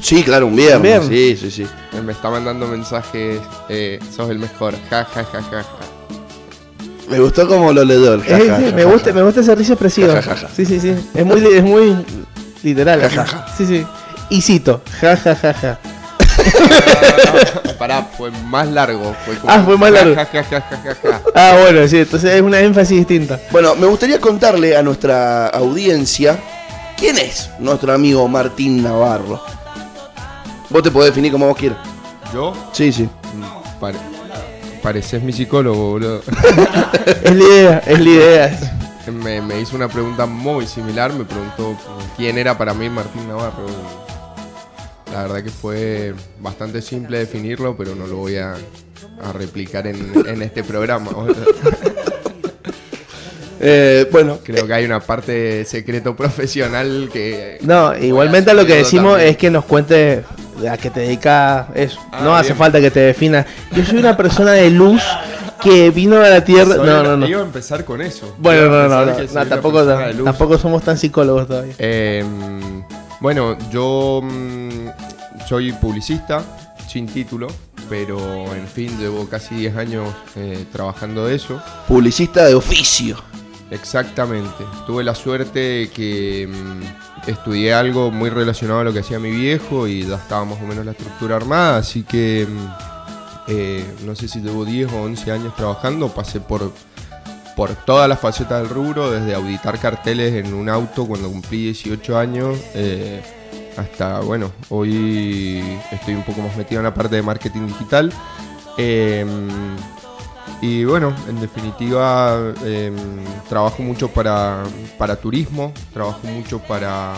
Sí, claro, un viernes. Viernes. Sí, sí, sí. Me está mandando mensajes, eh, sos el mejor, ja ja ja ja ja. Me gustó como lo leyó el ja, Eh, ja, me gusta, ja. me gusta esa risa expresiva. Ja, ja, ja, ja. Sí, sí, sí. Es muy, es muy literal. Ja, ja, ja. Sí, sí. Y cito. Ja, ja, ja, ja. Pará, fue más largo. Fue como, Ah, fue más largo. Ja, ja, ja, ja, ja, ja. Ah, bueno, sí. Entonces es una énfasis distinta. Bueno, me gustaría contarle a nuestra audiencia quién es nuestro amigo Martín Navarro. Vos te podés definir como vos quieras. ¿Yo? Sí, sí. Pare- pareces mi psicólogo, boludo. *laughs* Es la idea, es la idea. Me, me hizo una pregunta muy similar, me preguntó quién era para mí Martín Navarro. La verdad que fue bastante simple definirlo, pero no lo voy a, a replicar en, en este programa. *laughs* Eh, bueno, Creo que hay una parte secreto profesional que... No, igualmente lo que decimos es que nos cuente a qué te dedica eso. Ah, no hace falta que te defina. Yo soy una persona de luz que vino a la tierra. Soy No, no, no. Iba a empezar con eso. Bueno, no, no, no, que no, tampoco, tampoco somos tan psicólogos todavía. Eh, bueno, yo mm, soy publicista, sin título, pero en fin, llevo casi 10 años eh, trabajando de eso. publicista de oficio. Exactamente. Tuve la suerte que mm, estudié algo muy relacionado a lo que hacía mi viejo y ya estaba más o menos la estructura armada, así que mm, eh, no sé si llevo 10 o 11 años trabajando, pasé por, por todas las facetas del rubro, desde auditar carteles en un auto cuando cumplí 18 años, eh, hasta, bueno, hoy estoy un poco más metido en la parte de marketing digital. Em, Y bueno, en definitiva, em, trabajo mucho para, para turismo, trabajo mucho para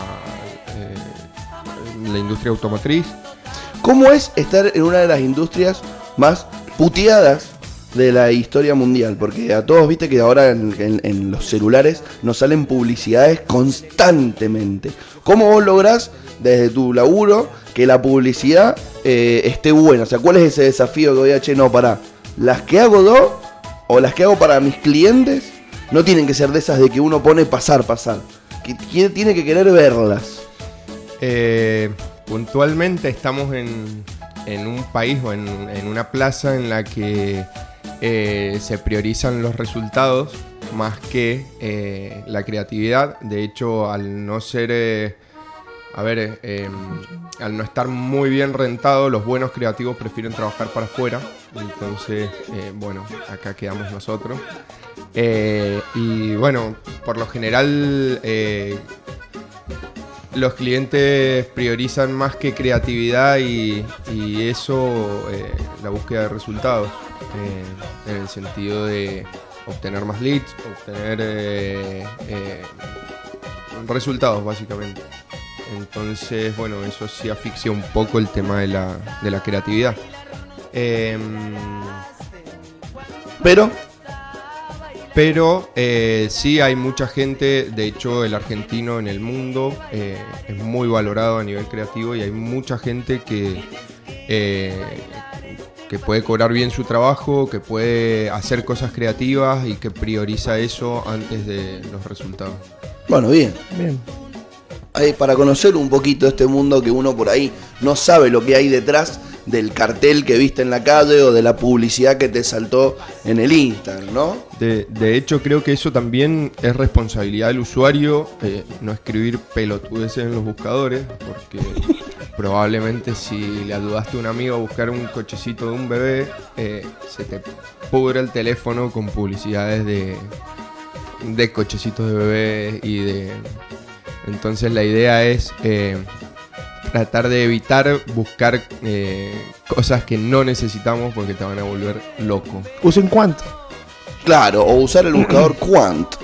eh, la industria automotriz. ¿Cómo es estar en una de las industrias más puteadas de la historia mundial? Porque a todos viste que ahora en, los celulares nos salen publicidades constantemente. ¿Cómo vos lográs desde tu laburo que la publicidad eh, esté buena? O sea, ¿cuál es ese desafío que voy a, no, para las que hago yo o las que hago para mis clientes no tienen que ser de esas de que uno pone pasar, pasar. Que tiene- que querer verlas. Eh, puntualmente estamos en, en un país o en, en una plaza en la que eh, se priorizan los resultados más que eh, la creatividad. De hecho, al no ser, a ver, eh, em, al no estar muy bien rentado, los buenos creativos prefieren trabajar para afuera. Entonces, eh, bueno, acá quedamos nosotros. Eh, y bueno, por lo general... los clientes priorizan más que creatividad y, eso, la búsqueda de resultados, en el sentido de obtener más leads, obtener resultados básicamente. Entonces, bueno, eso sí asfixia un poco el tema de la, de la creatividad. Em, Pero pero eh, sí hay mucha gente, de hecho el argentino en el mundo eh, es muy valorado a nivel creativo y hay mucha gente que, eh, que puede cobrar bien su trabajo, que puede hacer cosas creativas y que prioriza eso antes de los resultados. Bueno, bien. Bien. Ahí, para conocer un poquito este mundo que uno por ahí no sabe lo que hay detrás del cartel que viste en la calle o de la publicidad que te saltó en el Instagram, ¿no? De, de hecho, creo que eso también es responsabilidad del usuario, eh, no escribir pelotudeces en los buscadores, porque *laughs* probablemente si le ayudaste a un amigo a buscar un cochecito de un bebé, eh, se te pudre el teléfono con publicidades de, de cochecitos de bebé y de... Entonces la idea es eh, tratar de evitar buscar eh, cosas que no necesitamos porque te van a volver loco. Usen cuánto. Claro, o usar el buscador *clears throat* Quant.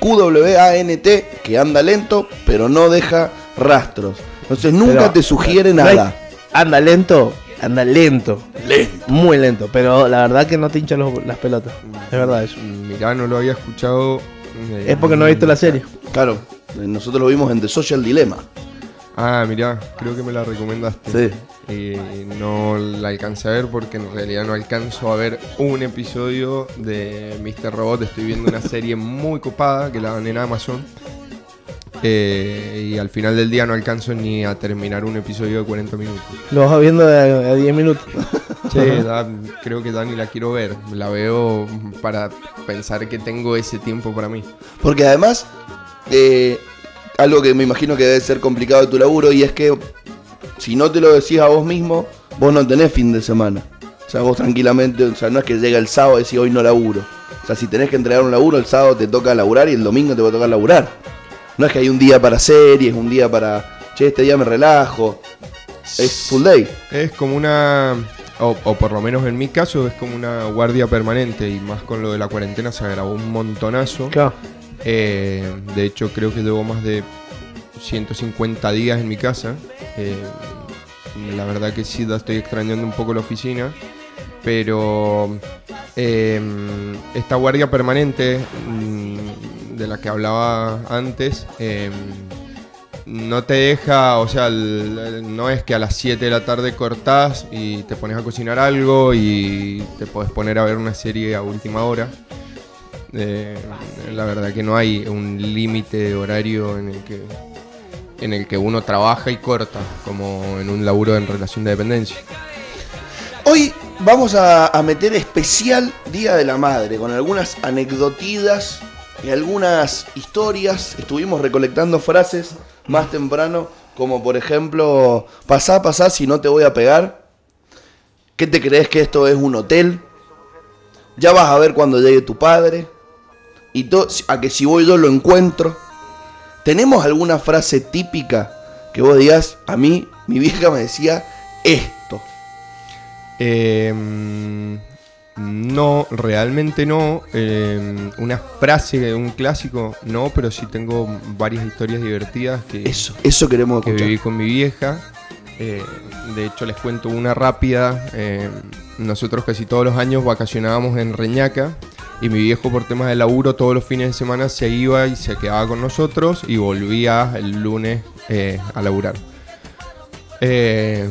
Q-W-A-N-T, que anda lento, pero no deja rastros. Entonces nunca Pero, te sugiere no hay- nada. Anda lento, anda lento. Lento. Muy lento, pero la verdad que no te hincha los- las pelotas. Es verdad eso. Mirá, no lo había escuchado. eh, Es porque no viste la serie. Claro, nosotros lo vimos en The Social Dilemma. Ah, mirá, creo que me la recomendaste. Sí. Y no la alcancé a ver porque en realidad no alcanzo a ver un episodio de Mr. Robot. Estoy viendo una serie muy copada que la dan en Amazon. Eh, y al final del día no alcanzo ni a terminar un episodio de 40 minutos. Lo vas viendo de a, a 10 minutos. *laughs* Sí, da- creo que Dani la quiero ver. La veo para pensar que tengo ese tiempo para mí. Porque además, eh, algo que me imagino que debe ser complicado de tu laburo y es que si no te lo decís a vos mismo, vos no tenés fin de semana. O sea, vos tranquilamente, o sea, no es que llega el sábado y decís hoy no laburo. O sea, si tenés que entregar un laburo, el sábado te toca laburar y el domingo te va a tocar laburar. No es que hay un día para series, un día para, che, este día me relajo. Es full day. Es como una, o, o por lo menos en mi caso, es como una guardia permanente y más con lo de la cuarentena se agravó un montonazo. Claro. Eh, de hecho, creo que llevo más de 150 días en mi casa. Eh, la verdad que sí, estoy extrañando un poco la oficina. Pero eh, esta guardia permanente mm, de la que hablaba antes, no te deja, o sea, no es que a las 7 de la tarde cortás y te pones a cocinar algo y te podés poner a ver una serie a última hora. Eh, la verdad que no hay un límite de horario en el que en el que uno trabaja y corta, como en un laburo en relación de dependencia. Hoy vamos a, meter especial Día de la Madre, con algunas anecdotidas y algunas historias. Estuvimos recolectando frases más temprano, como por ejemplo, pasá, pasá si no te voy a pegar. ¿Qué te crees que esto es un hotel? Ya vas a ver cuando llegue tu padre. Y a que si voy yo lo encuentro. ¿Tenemos alguna frase típica que vos digas, a mí, mi vieja me decía esto? Eh, No, realmente no. Eh, una frase, un clásico, no, pero sí tengo varias historias divertidas que, Eso, eso queremos que viví con mi vieja. Eh, de hecho, les cuento una rápida. Eh, nosotros casi todos los años vacacionábamos en Reñaca y mi viejo por temas de laburo todos los fines de semana se iba y se quedaba con nosotros y volvía el lunes eh, a laburar. Eh,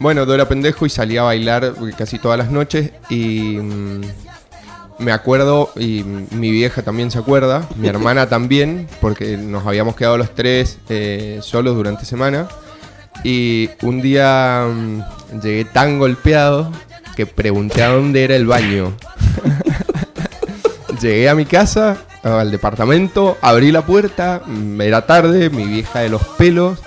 bueno, yo era pendejo y salía a bailar casi todas las noches y mm, me acuerdo, y mi vieja también se acuerda, mi *laughs* hermana también, porque nos habíamos quedado los tres eh, solos durante semana. Y un día mm, llegué tan golpeado que pregunté a dónde era el baño. *laughs* llegué a mi casa, al departamento, abrí la puerta, mm, era tarde, mi vieja de los pelos.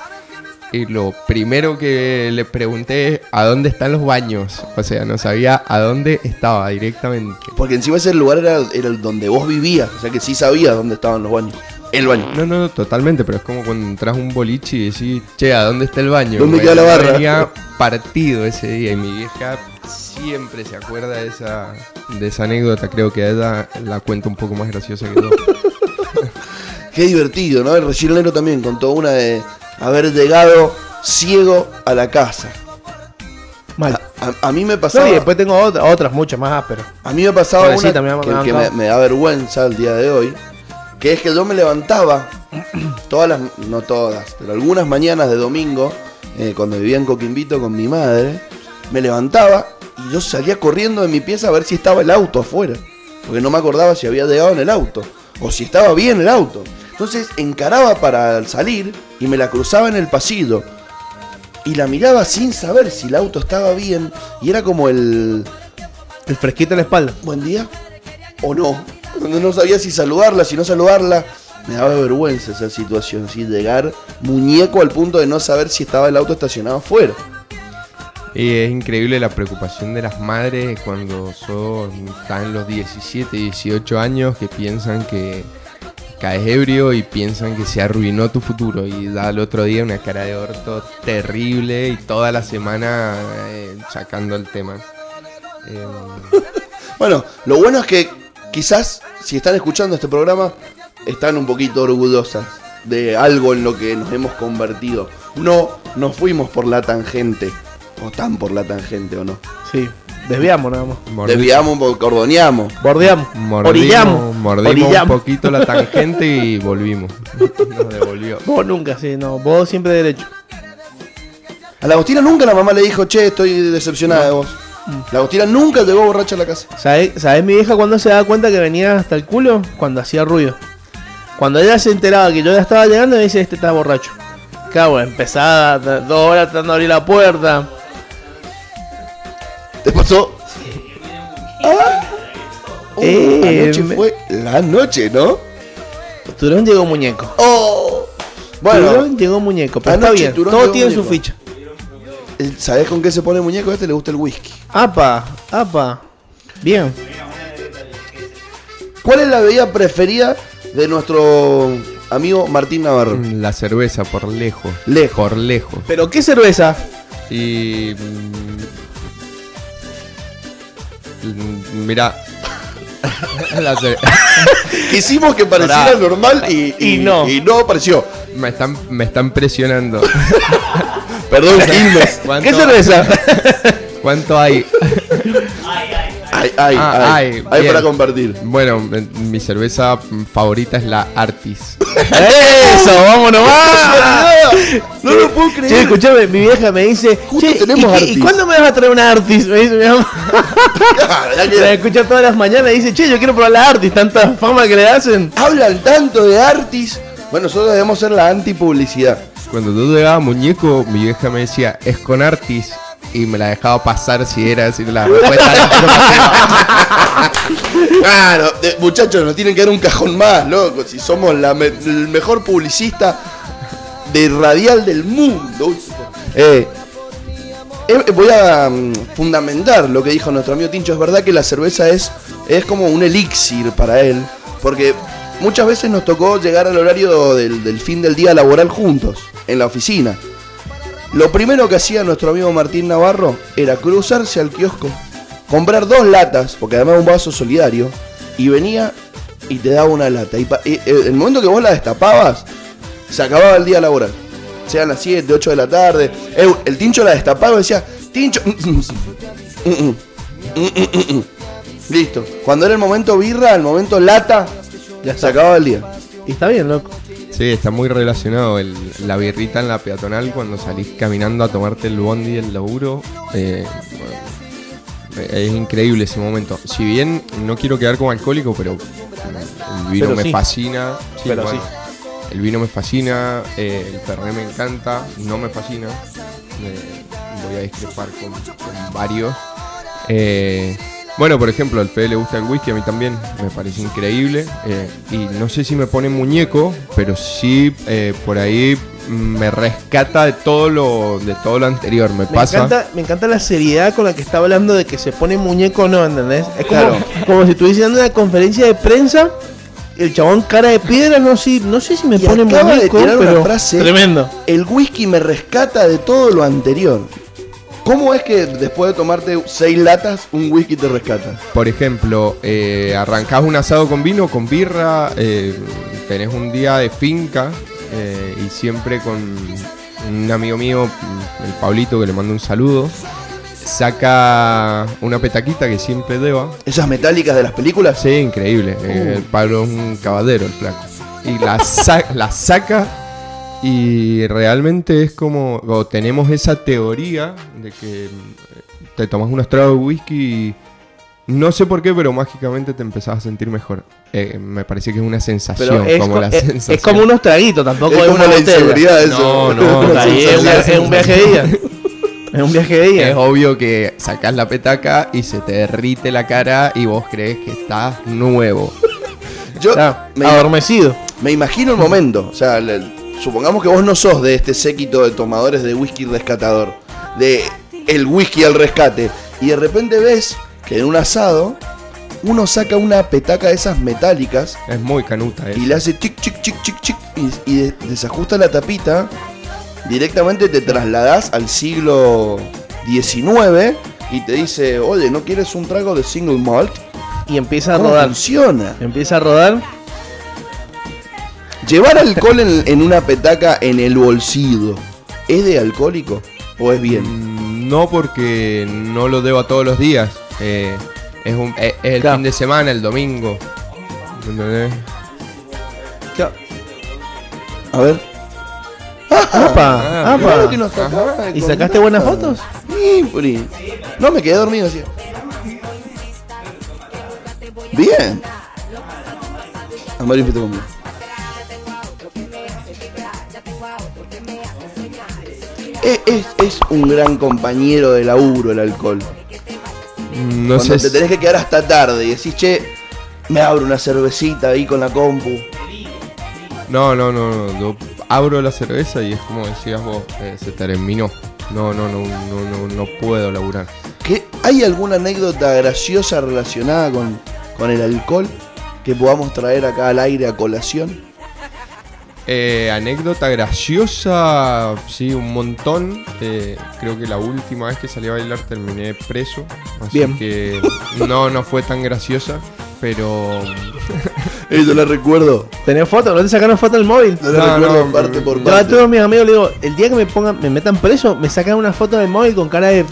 Y lo primero que le pregunté es a dónde están los baños. O sea, no sabía a dónde estaba directamente. Porque encima ese lugar era, era el donde vos vivías. O sea que sí sabías dónde estaban los baños. El baño. No, no, totalmente, pero es como cuando entras a un boliche y decís, che, ¿a dónde está el baño? ¿Dónde Bueno, queda la barra? Venía partido ese día y mi vieja siempre se acuerda de esa, de esa anécdota. Creo que ella la cuenta un poco más graciosa que yo. *laughs* Qué divertido, ¿no? El recienero también contó una de haber llegado ciego a la casa. Mal. A, a- a mí me No, pasaba. y después tengo otra- otras, muchas más ásperas. A mí me pasaba una que, me da vergüenza el día de hoy, que es que yo me levantaba *clears throat* todas las, no todas, pero algunas mañanas de domingo, eh, cuando vivía en Coquimbito con mi madre, me levantaba y yo salía corriendo de mi pieza a ver si estaba el auto afuera, porque no me acordaba si había llegado en el auto o si estaba bien el auto. Entonces encaraba para salir y me la cruzaba en el pasillo. Y la miraba sin saber si el auto estaba bien. Y era como el, El fresquito en la espalda. buen día o no. No, no sabía si saludarla, si no saludarla. Me daba vergüenza esa situación, ¿sí? llegar muñeco al punto de no saber si estaba el auto estacionado afuera. Y es increíble la preocupación de las madres cuando son, están los 17, 18 años que piensan que caes ebrio y piensan que se arruinó tu futuro y da al otro día una cara de orto terrible y toda la semana eh, sacando el tema. *laughs* Bueno, lo bueno es que quizás si están escuchando este programa están un poquito orgullosas de algo en lo que nos hemos convertido. No nos fuimos por la tangente, o tan por la tangente o no. Sí, desviamos nada más. mordi- Desviamos, cordoneamos. Bordeamos. mordimos, Orillamos. mordimos Orillamos. un poquito la *laughs* tangente y volvimos. Nos devolvió. Vos nunca, sí, no. Vos siempre derecho. A la Agostina nunca la mamá le dijo, che, estoy decepcionada de vos. La Agostina nunca llegó borracha a la casa. ¿Sabés, sabés mi vieja cuando se daba cuenta que venía hasta el culo? Cuando hacía ruido. Cuando ella se enteraba que yo ya estaba llegando, me dice, este está borracho. Claro, empezaba dos horas tratando de abrir la puerta. ¿Te pasó? Ah. Uh, Eh, anoche me- fue la noche, ¿no? Turón llegó muñeco. Oh. Bueno, Turón llegó muñeco, pero está bien. Turón Todo tiene su muñeco. ficha. el- ¿sabés con qué se pone muñeco? A este le gusta el whisky. Apa, apa. Bien. ¿Cuál es la bebida preferida de nuestro amigo Martín Navarro? La cerveza por lejos. Lejos. Por lejos. ¿Pero qué cerveza? Y. mm, Mira. *laughs* La cer- *laughs* Quisimos que pareciera Pará. normal y, Y no. Y no apareció. me, están, me están presionando. *laughs* Perdón, Quilmes. ¿Cuánto, ¿Qué cerveza? ¿Cuánto hay? Ay, ay, Ah, ay. ay, Hay bien. para compartir. Bueno, mi cerveza favorita es la Artis. *laughs* ¡Eso! ¡Vámonos más! No lo puedo Che, creer. escuchame, mi vieja me dice, Justo che, tenemos ¿y, Artis. ¿y cuándo me vas a traer una Artis? Me dice mi mamá. La escucha todas las mañanas y dice, che, yo quiero probar la Artis, tanta fama que le hacen. Hablan tanto de Artis. Bueno, nosotros debemos ser la antipublicidad. Cuando tú llegabas a muñeco, mi vieja me decía, es con Artis. Y me la dejaba pasar si era así la respuesta. *laughs* Claro, muchachos, nos tienen que dar un cajón más, loco. Si somos la el mejor publicista de radial del mundo. Eh, eh, voy a mm, fundamentar lo que dijo nuestro amigo Tincho. Es verdad que la cerveza es, es como un elixir para él. Porque muchas veces nos tocó llegar al horario del, del fin del día laboral juntos, en la oficina. Lo primero que hacía nuestro amigo Martín Navarro era cruzarse al kiosco comprar dos latas, porque además es un vaso solidario, y venía y te daba una lata. Y, eh, el momento que vos la destapabas, se acababa el día laboral. Sean las 7, 8 de la tarde. El, el tincho la destapaba y decía, tincho. *laughs* Listo. Cuando era el momento birra, el momento lata, Ya se acababa el día. Y está bien, loco. Sí, está muy relacionado el- la birrita en la peatonal cuando salís caminando a tomarte el bondi del laburo. eh, bueno, es increíble ese momento. Si bien no quiero quedar como alcohólico, pero el vino Pero me sí. fascina. Sí, Pero bueno, El vino me fascina, eh, el fernet me encanta, no me fascina. Voy a discrepar con, con varios. Eh, bueno, por ejemplo, al Fede le gusta el whisky, a mí también, me parece increíble. eh, y no sé si me pone muñeco, pero sí eh, por ahí me rescata de todo lo, de todo lo anterior. Me, Me pasa. encanta, me encanta la seriedad con la que está hablando de que se pone muñeco o no, ¿entendés? Es como, Claro. como si estuviese dando una conferencia de prensa. El chabón cara de piedra, no sé, no sé si me Y pone acaba de muñeco, tirar una pero frase- tremendo. El whisky me rescata de todo lo anterior. ¿Cómo es que después de tomarte seis latas, un whisky te rescata? Por ejemplo, eh, arrancás un asado con vino, con birra, eh, tenés un día de finca eh, y siempre con un amigo mío, el Pablito, que le mando un saludo, saca una petaquita que siempre deba. Esas metálicas de las películas. Sí, increíble. eh, el Pablo es un caballero, el flaco. Y la, sa- la saca y realmente es como, o tenemos esa teoría de que mm, te tomas unos tragos de whisky y no sé por qué, pero mágicamente te empezás a sentir mejor. Eh, me parece que es una sensación, Pero es, como co- la es- sensación. es como unos traguitos, tampoco Es es, como una inseguridad eso. No, no, Ahí es, un es viaje de día. Es un viaje de *laughs* Es día. obvio que sacás la petaca y se te derrite la cara y vos crees que estás nuevo. Yo me, adormecido. me imagino el momento. O sea, le- supongamos que vos no sos de este séquito de tomadores de whisky rescatador. De el whisky al rescate. Y de repente ves que en un asado uno saca una petaca de esas metálicas Es muy canuta eso. y le hace chic, chic, chic, chic, chic y, y de- desajusta la tapita, directamente te trasladás al siglo XIX y te dice, oye, ¿no quieres un trago de single malt? Y empieza a ¿Cómo rodar. funciona? Empieza a rodar. Llevar alcohol en, en una petaca en el bolsillo, ¿es de alcohólico o es bien? Mm, No porque no lo debo a todos los días. eh, es, un, es, es el Claro. fin de semana, el domingo. ¿Entendés? A ver. ¡Apa! Ah, ¡Apa! Claro que no está acá, ¿Y sacaste nada. buenas fotos? Sí. No, me quedé dormido así. Bien. Amarillo, conmigo. Es, es- es un gran compañero de laburo el alcohol. Mm, No Cuando sé. te tenés que quedar hasta tarde y decís, che, me abro una cervecita ahí con la compu. No, no, no, no. Yo abro la cerveza y es como decías vos, eh, se terminó. No, no, no, no, no, no puedo laburar. ¿Qué, ¿Hay alguna anécdota graciosa relacionada con, con el alcohol que podamos traer acá al aire a colación? Eh, anécdota graciosa, sí, un montón. Eh, creo que la última vez que salí a bailar terminé preso. Así Bien. que no, no fue tan graciosa. Pero *laughs* Eso la recuerdo. ¿Tenés fotos? ¿No te sacaron foto del móvil? No la No, recuerdo no, parte por Yo a parte. todos mis amigos le digo, el día que me pongan, me metan preso, me sacan una foto del móvil con cara de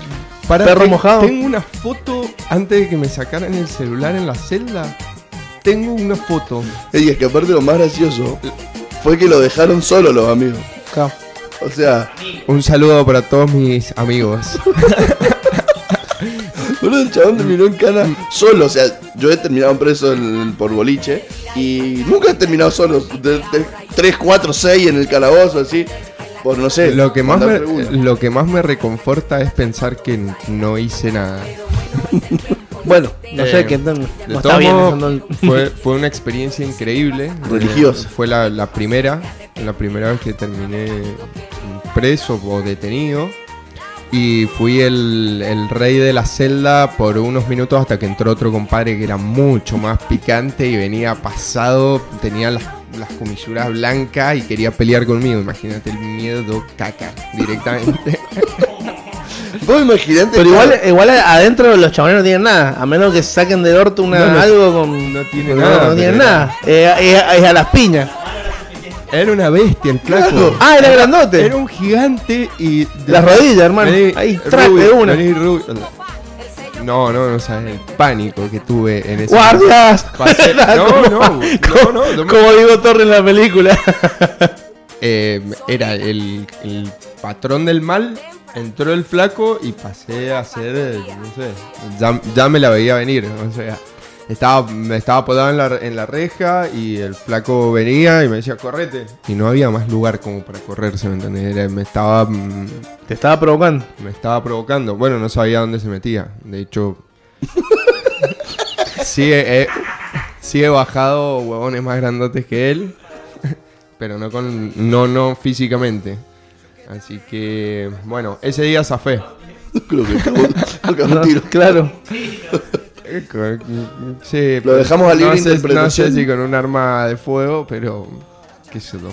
perro mojado. Tengo una foto antes de que me sacaran el celular en la celda. Tengo una foto. Ey, es que aparte lo más gracioso fue que lo dejaron solo los amigos. Claro. O sea, Un saludo para todos mis amigos. *laughs* boludo, el chabón terminó en cana solo. O sea, yo he terminado preso en- por boliche y nunca he terminado solo. De, de 3, 4, 6 en el calabozo, así. Por no sé. Lo que, más me, lo que más me reconforta es pensar que no hice nada. *laughs* Bueno, no Eh, sé qué no, está bien. no- fue, fue una experiencia increíble. Religiosa. Eh, fue la, la primera, la primera vez que terminé preso o detenido. Y fui el, el rey de la celda por unos minutos hasta que entró otro compadre que era mucho más picante y venía pasado, tenía las, las comisuras blancas y quería pelear conmigo. Imagínate el miedo caca directamente. *laughs* vos imaginate. Pero igual, claro, igual adentro los chabones no tienen nada. A menos que saquen del orto una, No, no, algo con. no tiene nada, No tienen nada. Eh, eh, es a las piñas. Era una bestia el flaco. Claro. Ah, era grandote. Era un gigante y. Las rodillas, hermano. Vení, Ahí, track de una. vení. No, no, no sabes el pánico que tuve en ese ¡Guardias! *laughs* Pasé- *laughs* no, Como- no, no, no, no me- Como digo Torre en la película. Eh, era el, el patrón del mal, entró el flaco y pasé a ser, eh, no sé, ya, ya me la veía venir, o sea, estaba, me estaba apodado en la, en la reja y el flaco venía y me decía, correte, y no había más lugar como para correrse, ¿me entendés? Era- me estaba, mm, Te estaba provocando. me estaba provocando, bueno, no sabía dónde se metía, de hecho, *laughs* sí, he, he- sí he bajado huevones más grandotes que él, *laughs* pero no con no no físicamente. Así que bueno, ese día zafé. *laughs* Creo que acabó- acabó un No, tiro. claro. *laughs* Sí, Lo dejamos a libre no sé, no interpretación. sé si con un arma de fuego, pero qué sé yo.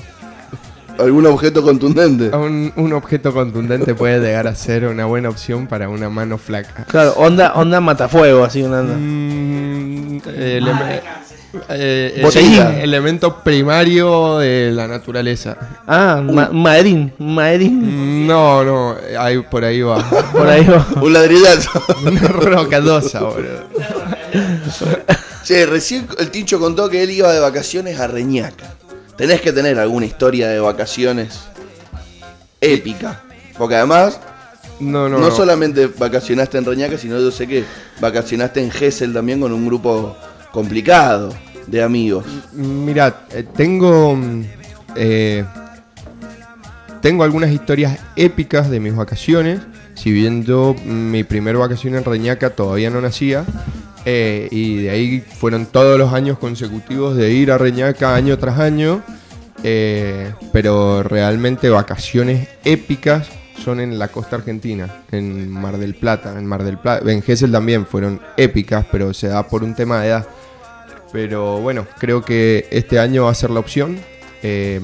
¿Algún objeto contundente? Un, un objeto contundente puede llegar a ser una buena opción para una mano flaca. Claro, onda, onda matafuego, así una onda. Mm, eh, eh, Botellín. sí, elemento primario de la naturaleza. Ah, ma Madrid, Madrid. Mm, No, no, ahí, por ahí va. *laughs* Por ahí va. Un ladrillazo. *laughs* Una rocadosa, boludo. Che, recién el Tincho contó que él iba de vacaciones a Reñaca. Tenés que tener alguna historia de vacaciones épica. Porque además, No, no, no, no. solamente vacacionaste en Reñaca, sino yo sé que vacacionaste en Gessel también con un grupo complicado de amigos. Mira, eh, tengo. mm, eh, tengo algunas historias épicas de mis vacaciones. Si bien yo, mm, mi primer vacación en Reñaca todavía no nacía. eh, y de ahí fueron todos los años consecutivos de ir a Reñaca año tras año. pero realmente vacaciones épicas son en la costa argentina, en Mar del Plata. En Mar del Plata, en Gesell también fueron épicas, pero se da por un tema de edad. Pero bueno, creo que este año va a ser la opción. Eh,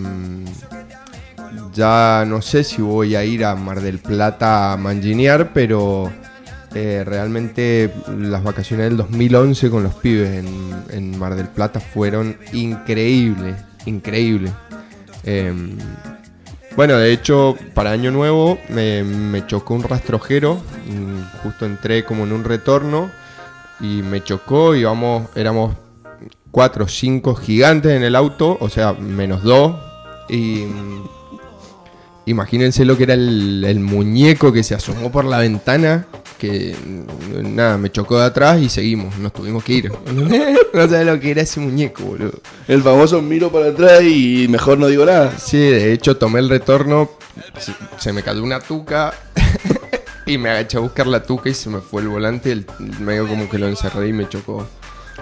ya no sé si voy a ir a Mar del Plata a manginear, pero eh, realmente las vacaciones del 2011 con los pibes en, Mar del Plata fueron increíbles, increíbles. Eh, bueno, de hecho, para Año Nuevo me, me chocó un rastrojero. mm, Justo entré como en un retorno y me chocó y vamos, éramos cuatro o cinco gigantes en el auto, o sea, menos dos. Y imagínense lo que era el, el muñeco que se asomó por la ventana. Que nada, me chocó de atrás y seguimos, nos tuvimos que ir. *laughs* no sabes lo que era ese muñeco, boludo. El famoso miro para atrás y mejor no digo nada. Sí, de hecho tomé el retorno, se, se me cayó una tuca *laughs* y me agaché a buscar la tuca y se me fue el volante, el, medio como que lo encerré y me chocó.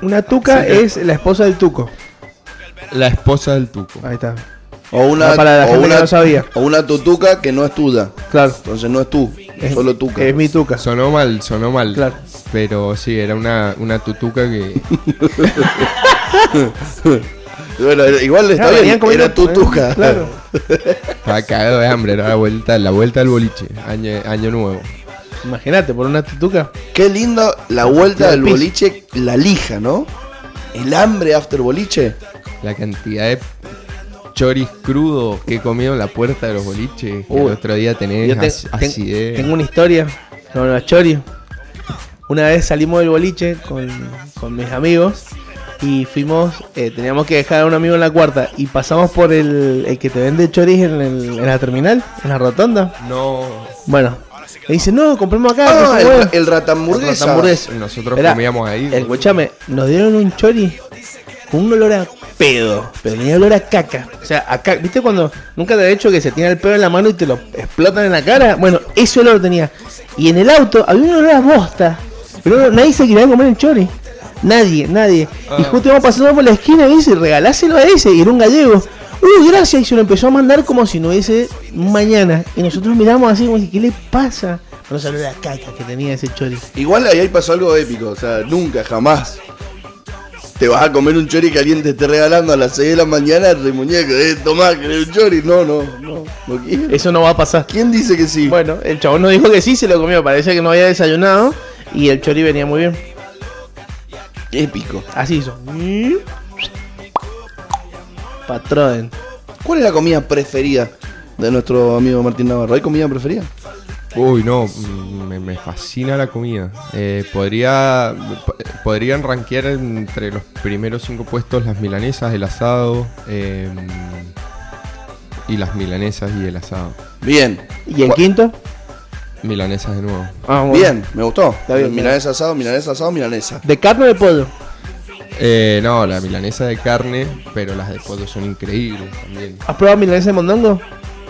Una tuca es la esposa del tuco. La esposa del tuco. Ahí está. O una, No, para la o gente que una, no sabía. o una tutuca que no es tuya. Claro. Entonces no es tú, Es, solo tuca. es mi tuca. Sonó mal, sonó mal. Claro. Pero sí, era una, una tutuca que... *laughs* Bueno, igual está Claro, bien, comiendo- era tutuca. Claro. *laughs* Estaba cagado de hambre, era la vuelta, la vuelta del boliche, año, año nuevo. Imagínate, por una tutuca. Qué lindo la vuelta del boliche, la lija, ¿no? El hambre after boliche. La cantidad de choris crudos que he comido en la puerta de los boliches, Uy. el otro día tenés te- as- ten- tengo una historia con los choris. Una vez salimos del boliche con, con mis amigos y fuimos, eh, teníamos que dejar a un amigo en la cuarta y pasamos por el, el que te vende choris en, el- en la terminal, en la rotonda. No, Bueno, me dice, no, compremos acá. Ah, que se mueve". el, el ratamburguesa. ratamburguesa. nosotros Era- comíamos ahí. El, escuchame, nos dieron un chori con un olor a pedo, pero tenía olor a caca. O sea, a ca- ¿viste cuando nunca te he hecho que se tiene el pedo en la mano y te lo explotan en la cara? Bueno, ese olor tenía. Y en el auto había un olor a bosta, pero no- nadie se quería comer el chori. Nadie, nadie. Y justo íbamos pasando por la esquina y dice, regaláselo a ese. Y era un gallego. Uy, gracias. Y se lo empezó a mandar como si no hubiese mañana. Y nosotros miramos así como si, ¿qué le pasa? No se olor a caca que tenía ese chori. Igual ahí pasó algo épico, o sea, nunca, jamás Te vas a comer un chori alguien te esté regalando a las 6 de la mañana, re muñeco, eh, tomá, querés un chori. No, no, no, no quiero. Eso no va a pasar. ¿Quién dice que sí? Bueno, el chabón nos dijo que sí, se lo comió. Parece que no había desayunado y el chori venía muy bien. Épico. Así hizo. Patrón. ¿Cuál es la comida preferida de nuestro amigo Martín Navarro? ¿Hay comida preferida? Uy, no, me, me fascina la comida. Eh, podría, po- podrían rankear entre los primeros cinco puestos las milanesas, el asado eh, y las milanesas y el asado. Bien. ¿Y en quinto? Milanesas de nuevo. Ah, bueno. Bien, me gustó. bien, milanesa asado, milanesa asado, milanesa. ¿De carne o de pollo? Eh, no, la milanesa de carne, pero las de pollo son increíbles también. ¿Has probado milanesa de mondongo?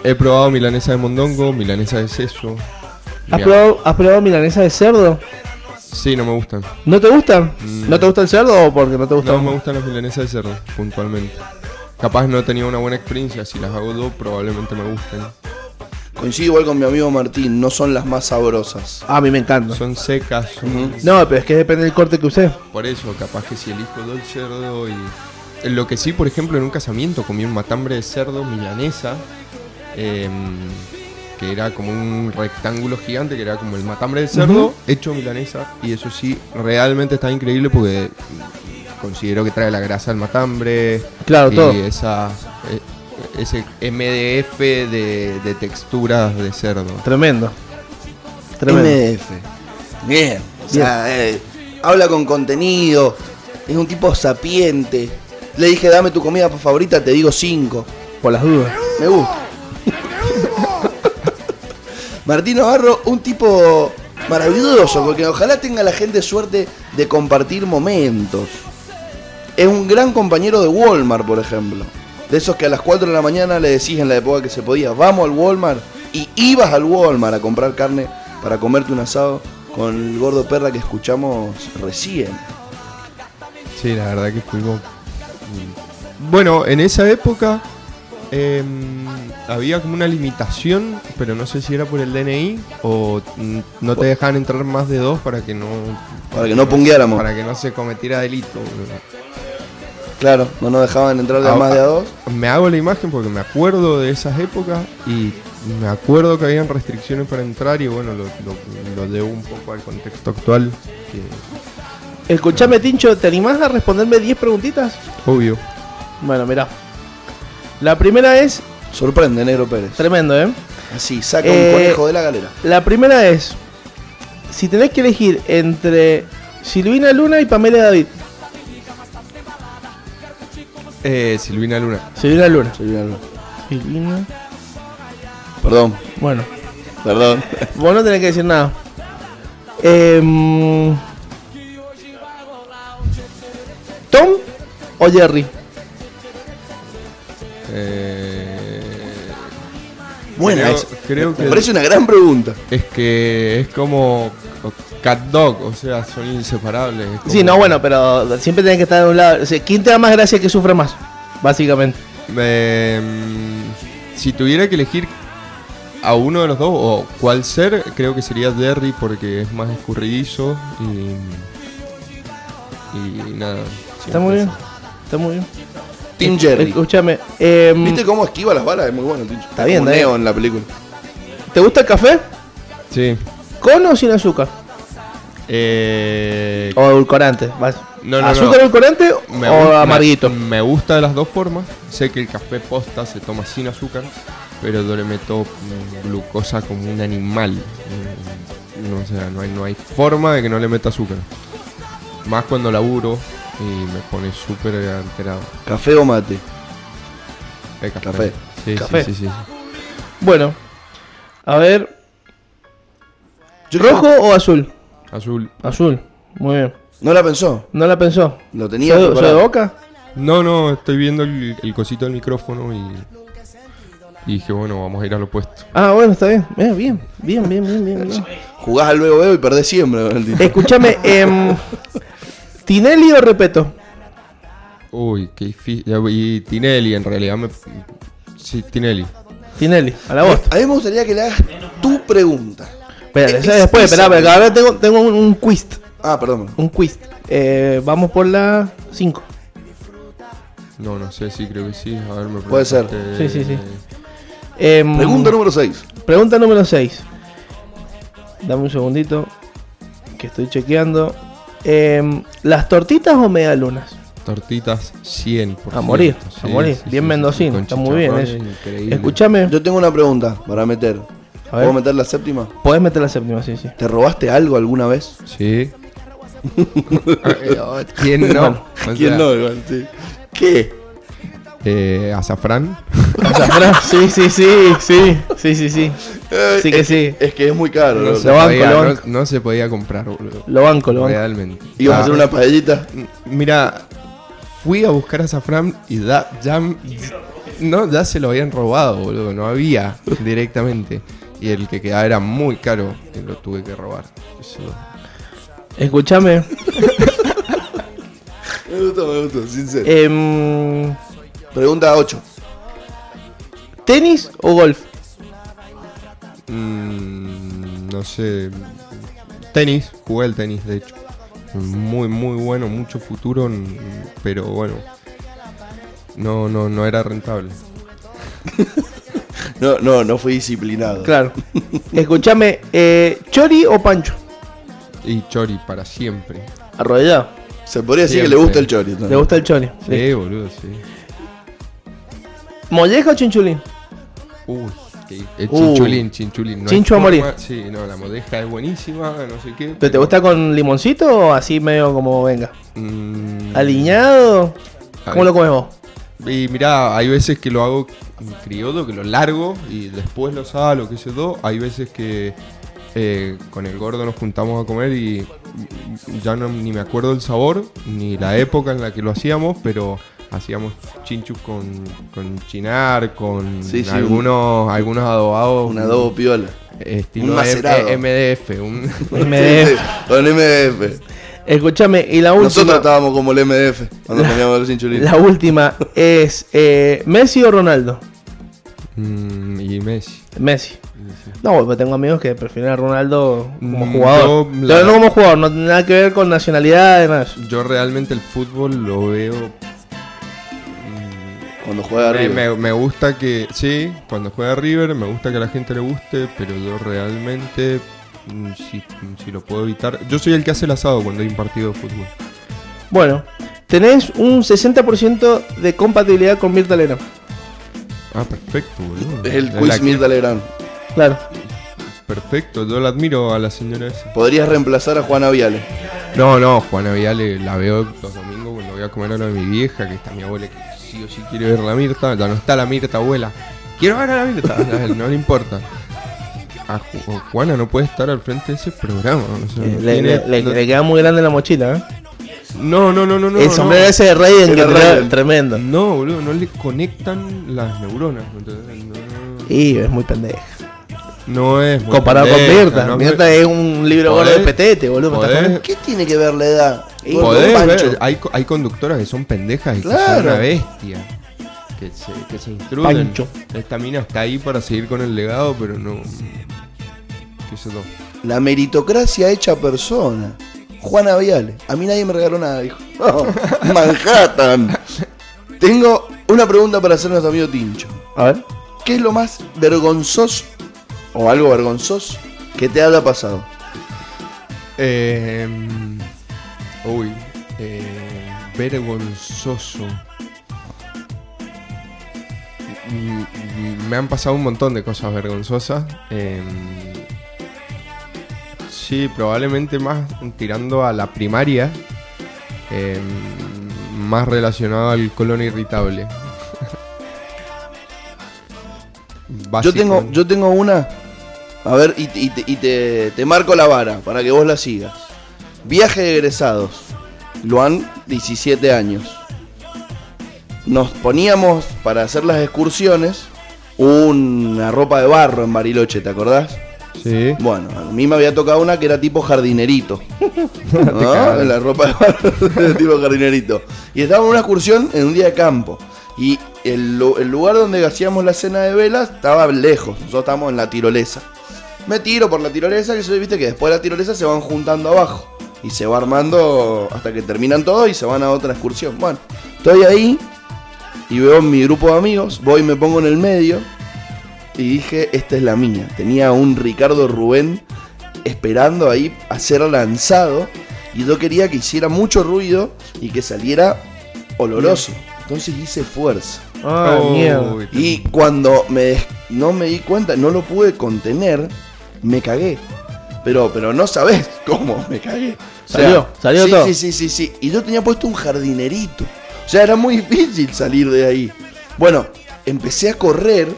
He probado milanesa de mondongo, milanesa de seso. ¿Has probado, ¿Has probado milanesa de cerdo? Sí, no me gustan. ¿No te gustan? Mm. ¿No te gusta el cerdo o porque no te gusta? No me gustan las milanesas de cerdo, puntualmente. Capaz no he tenido una buena experiencia, si las hago yo probablemente me gusten. Coincido igual con mi amigo Martín, no son las más sabrosas. Ah, a mí me encanta. Son secas, son- No, pero es que depende del corte que usé. por eso capaz que si elijo yo el cerdo y... Lo que sí, por ejemplo, en un casamiento comí un matambre de cerdo milanesa, em, que era como un rectángulo gigante, que era como el matambre de cerdo hecho milanesa, y eso sí, realmente está increíble porque considero que trae la grasa del matambre, Claro, y todo. esa, eh, ese MDF de, de texturas de cerdo. Tremendo. Tremendo. MDF. Bien. O sea, eh, habla con contenido. Es un tipo sapiente. Le dije, dame tu comida favorita, te digo cinco. Por las dudas. Me gusta. *laughs* Martín Navarro, un tipo maravilloso, porque ojalá tenga la gente suerte de compartir momentos. Es un gran compañero de Walmart, por ejemplo. De esos que a las 4 de la mañana le decís en la época que se podía, vamos al Walmart. Y ibas al Walmart a comprar carne para comerte un asado con el gordo perra que escuchamos recién. Sí, la verdad que fuimos. Bueno, en esa época em, había como una limitación, pero no sé si era por el DNI o no te dejaban entrar más de dos para que no. Para que no pungueáramos. Para que no se cometiera delito. Claro, no nos dejaban entrar de a más de a dos. Me hago la imagen porque me acuerdo de esas épocas y me acuerdo que habían restricciones para entrar y bueno, lo, lo, lo debo un poco al contexto actual. Que, Escuchame, Tincho, ¿te animás a responderme 10 preguntitas? obvio. Bueno, mirá. La primera es. Sorprende, Negro Pérez. Tremendo, ¿eh? Así, saca Eh, un conejo de la galera. La primera es. Si tenés que elegir entre Silvina Luna y Pamela David. Eh, Silvina Luna. Silvina Luna. Silvina Luna. Silvina. Perdón, Bueno, perdón. vos no tenés que decir nada. Em, ¿Tom o Jerry? Eh, Buena creo, creo Me que parece una gran pregunta. es que es como cat dog, o sea, son inseparables. Sí, no, bueno, pero siempre tenés que estar de un lado. O sea, ¿Quién te da más gracia que sufre más? Básicamente. Eh, si tuviera que elegir a uno de los dos o cuál ser, creo que sería Derry porque es más escurridizo y y nada. Está muy bien. Está muy bien. Team Jerry. Escúchame. em, ¿Viste cómo esquiva las balas? Es muy bueno, Tincho. Está bien, Como está bien. Neo en la película. ¿Te gusta el café? Sí. ¿Con o sin azúcar? Eh, ¿O edulcorante? Vas- No, no, ¿Azúcar no. edulcorante me o gu- amarguito? Me, me gusta de las dos formas. Sé que el café posta se toma sin azúcar, pero yo le meto mm, glucosa como un animal. Mm, No, o sea, no hay, no hay forma de que no le meta azúcar. Más cuando laburo y me pone súper alterado. ¿Café o mate? El café. Café. Sí, sí, Café. sí, sí, sí. Bueno. A ver. Yo ¿Rojo o azul? Azul. Azul. Muy bien. ¿No la pensó? ¿No la pensó? Lo tenía ¿Soy, soy de boca? No, no, estoy viendo el, el cosito del micrófono y, y dije, bueno, vamos a ir al opuesto. Ah, bueno, está bien. Bien, bien, bien, bien, bien, bien. bien. Jugás al veo veo y perdés siempre con el Tincho. Escúchame, em, ¿Tinelli o Repeto? Uy, qué difícil. Y Tinelli, en realidad me. Sí, Tinelli. Tinelli, a la voz. A mí me gustaría que le hagas tu pregunta. Espera, esa después, es- espera, espera, que ahora tengo, tengo un, un quiz. Ah, perdón. Un quiz. Eh, vamos por la 5. No, no sé, sí, creo que sí. A ver, me Puede ser. Sí, sí, sí. Em, Pregunta número 6. Pregunta número 6. Dame un segundito. Que estoy chequeando. Em, ¿Las tortitas o medialunas? Tortitas 100%. A morir, a morir. Bien mendocino, con está muy bien eso. Increíble. Escúchame. Yo tengo una pregunta para meter. A ver. ¿Puedo meter la séptima? Podés meter la séptima, sí, sí. ¿Te robaste algo alguna vez? Sí. *laughs* ¿Quién no? O ¿Quién no? Igual, sí. ¿Qué? eh, azafrán. *laughs* Azafrán, sí, sí, sí, sí, sí, sí, sí. Sí que es, sí. Es que es muy caro. No se, Lo banco, podía, lo no- banco. no se podía comprar, boludo. Lo banco, lo banco. Realmente. ¿Ibas a Ah, hacer una paellita? Mira, fui a buscar azafrán y da, ya, no, ya se lo habían robado, boludo. No había directamente. Y el que quedaba era muy caro y lo tuve que robar. Eso- Escúchame. *laughs* Me gustó, me gustó, sincero. em, Pregunta 8. ¿Tenis o golf? Mm, no sé. Tenis, jugué el tenis, de hecho. Muy, muy bueno, mucho futuro, pero bueno. No, no, no era rentable. *laughs* No, no, no fui disciplinado. Claro. Escúchame, eh, ¿Chori o Pancho? Y Chori para siempre. Arrodillado. Se podría decir que le gusta el chori. ¿no? ¿Le gusta el Chori? Sí, boludo, sí. ¿Molleja o chinchulín? Uy, el Uh. chinchulín, chinchulín. No hay Chincho a forma- morir. Sí, no, la modeja es buenísima, no sé qué. ¿Pero te gusta con limoncito o así medio como venga? Mm, ¿Aliñado? ¿Cómo lo comes vos? Y mirá, hay veces que lo hago en criollo, que lo largo y después lo salo, qué sé yo. Hay veces que eh, con el gordo nos juntamos a comer y ya no, ni me acuerdo el sabor, ni la época en la que lo hacíamos, pero hacíamos chinchus con, con chinar, con Sí, sí, algunos, algunos adobados. Un adobo piola. Estilo un macerado. MDF. Un, *laughs* MDF. Con MDF. Escúchame, y la Nosotros última. estábamos como el MDF cuando comíamos los cinchulines. La última es eh, ¿Messi o Ronaldo? Mm, y Messi. Messi. No, porque tengo amigos que prefieren a Ronaldo como Mm, jugador. yo, la- Pero no como jugador, no tiene nada que ver con nacionalidad, además. Yo realmente el fútbol lo veo. mm, Cuando juega arriba. me- me gusta que, sí, cuando juega River, me gusta que a la gente le guste, pero yo realmente, si, si lo puedo evitar. Yo soy el que hace el asado cuando hay un partido de fútbol. Bueno, tenés un 60% de compatibilidad con Mirta Legrand. Ah, perfecto, boludo. Es el quiz Mirta Legrand. Claro. Perfecto, yo la admiro a la señora esa. Podrías reemplazar a Juana Viale. No, no, Juana Viale la veo los domingos cuando voy a comer a lo de mi vieja, que está mi abuela que sí o sí quiere ver la Mirta. Ya no está la Mirta, abuela. Quiero ver a la Mirta. *laughs* No le importa. A Ju- Juana no puede estar al frente de ese programa. o sea, Eh, le, tiene- le- le- no- le queda muy grande la mochila, ¿eh? No, no, no, no, no. el sombrero no. ese de Rey en Era que Raiden. tremendo. No, boludo, no le conectan las neuronas. Y es muy pendeja. no es. Comparado con Mirta. no Mirta es un libro gordo de petete, boludo. ¿Qué tiene que ver la edad? Podés ver, hay, co- hay conductoras que son pendejas y que Claro. son una bestia. Que se, que se instruyen. Pancho. Esta mina está ahí para seguir con el legado, pero no. La meritocracia hecha persona. Juana Viale. A mí nadie me regaló nada, dijo. *laughs* Manhattan. Tengo una pregunta para hacer a nuestro amigo Tincho. A ver. ¿Qué es lo más vergonzoso o algo vergonzoso que te haya pasado? Eh, uy. eh, vergonzoso. Mm, mm, Me han pasado un montón de cosas vergonzosas. eh, sí, probablemente más tirando a la primaria. eh, más relacionado al colon irritable. *laughs* Yo tengo, yo tengo una. A ver, y, y te- y te, te marco la vara para que vos la sigas. Viaje de egresados. Luan, 17 años. Nos poníamos para hacer las excursiones una ropa de barro en Bariloche, ¿te acordás? Sí. Bueno, a mí me había tocado una que era tipo jardinerito. *laughs* ¿no? La ropa de *laughs* tipo jardinerito. Y estábamos en una excursión en un día de campo. Y el, lu- el lugar donde hacíamos la cena de velas estaba lejos. Nosotros estábamos en la tirolesa. Me tiro por la tirolesa, que se viste que después de la tirolesa se van juntando abajo. Y se va armando hasta que terminan todos y se van a otra excursión. Bueno, estoy ahí y veo mi grupo de amigos, voy y me pongo en el medio y dije, esta es la mía. Tenía un Ricardo Rubén esperando ahí a ser lanzado y yo quería que hiciera mucho ruido y que saliera oloroso. Entonces hice fuerza. Ah, Oh. Y cuando me no me di cuenta, no lo pude contener, me cagué. Pero, pero no sabes *laughs* cómo me cagué. O sea, Salió, salió sí, todo. Sí, sí, sí, sí. Y yo tenía puesto un jardinerito. O sea, era muy difícil salir de ahí. Bueno, empecé a correr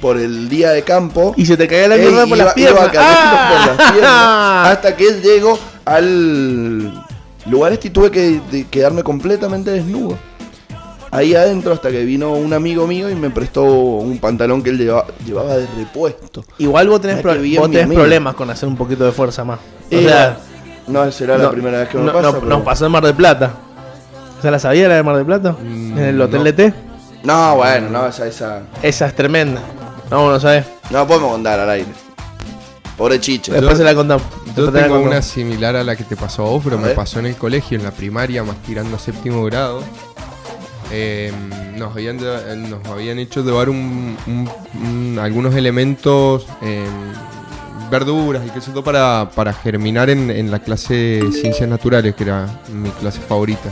por el día de campo. Y se te caía la mierda por iba- las piernas. cayendo por las ¡Ah! piernas, hasta que llego al lugar este y tuve que de- quedarme completamente desnudo. Ahí adentro hasta que vino un amigo mío y me prestó un pantalón que él lleva- llevaba de repuesto. Igual vos tenés, Ah, pro- vos tenés problemas con hacer un poquito de fuerza más. O Y sea, no será la no- primera vez que me no- pasa. no- pero- nos pasó en Mar del Plata. ¿Esa la sabía la de Mar del Plata? Mm, en el Hotel no. DT. No, bueno, no, esa, esa. Esa es tremenda. No, no sabes. No podemos contar al aire. Pobre chiche. Después se la contamos. Yo Después te la tengo contamos. una similar a la que te pasó a vos, pero A me ver. pasó en el colegio, en la primaria, más tirando a séptimo grado. Eh, nos, habían, de- nos habían hecho llevar un- un- un- algunos elementos, eh, verduras y qué sé yo, para, para germinar en, en la clase de ciencias naturales, que era mi clase favorita.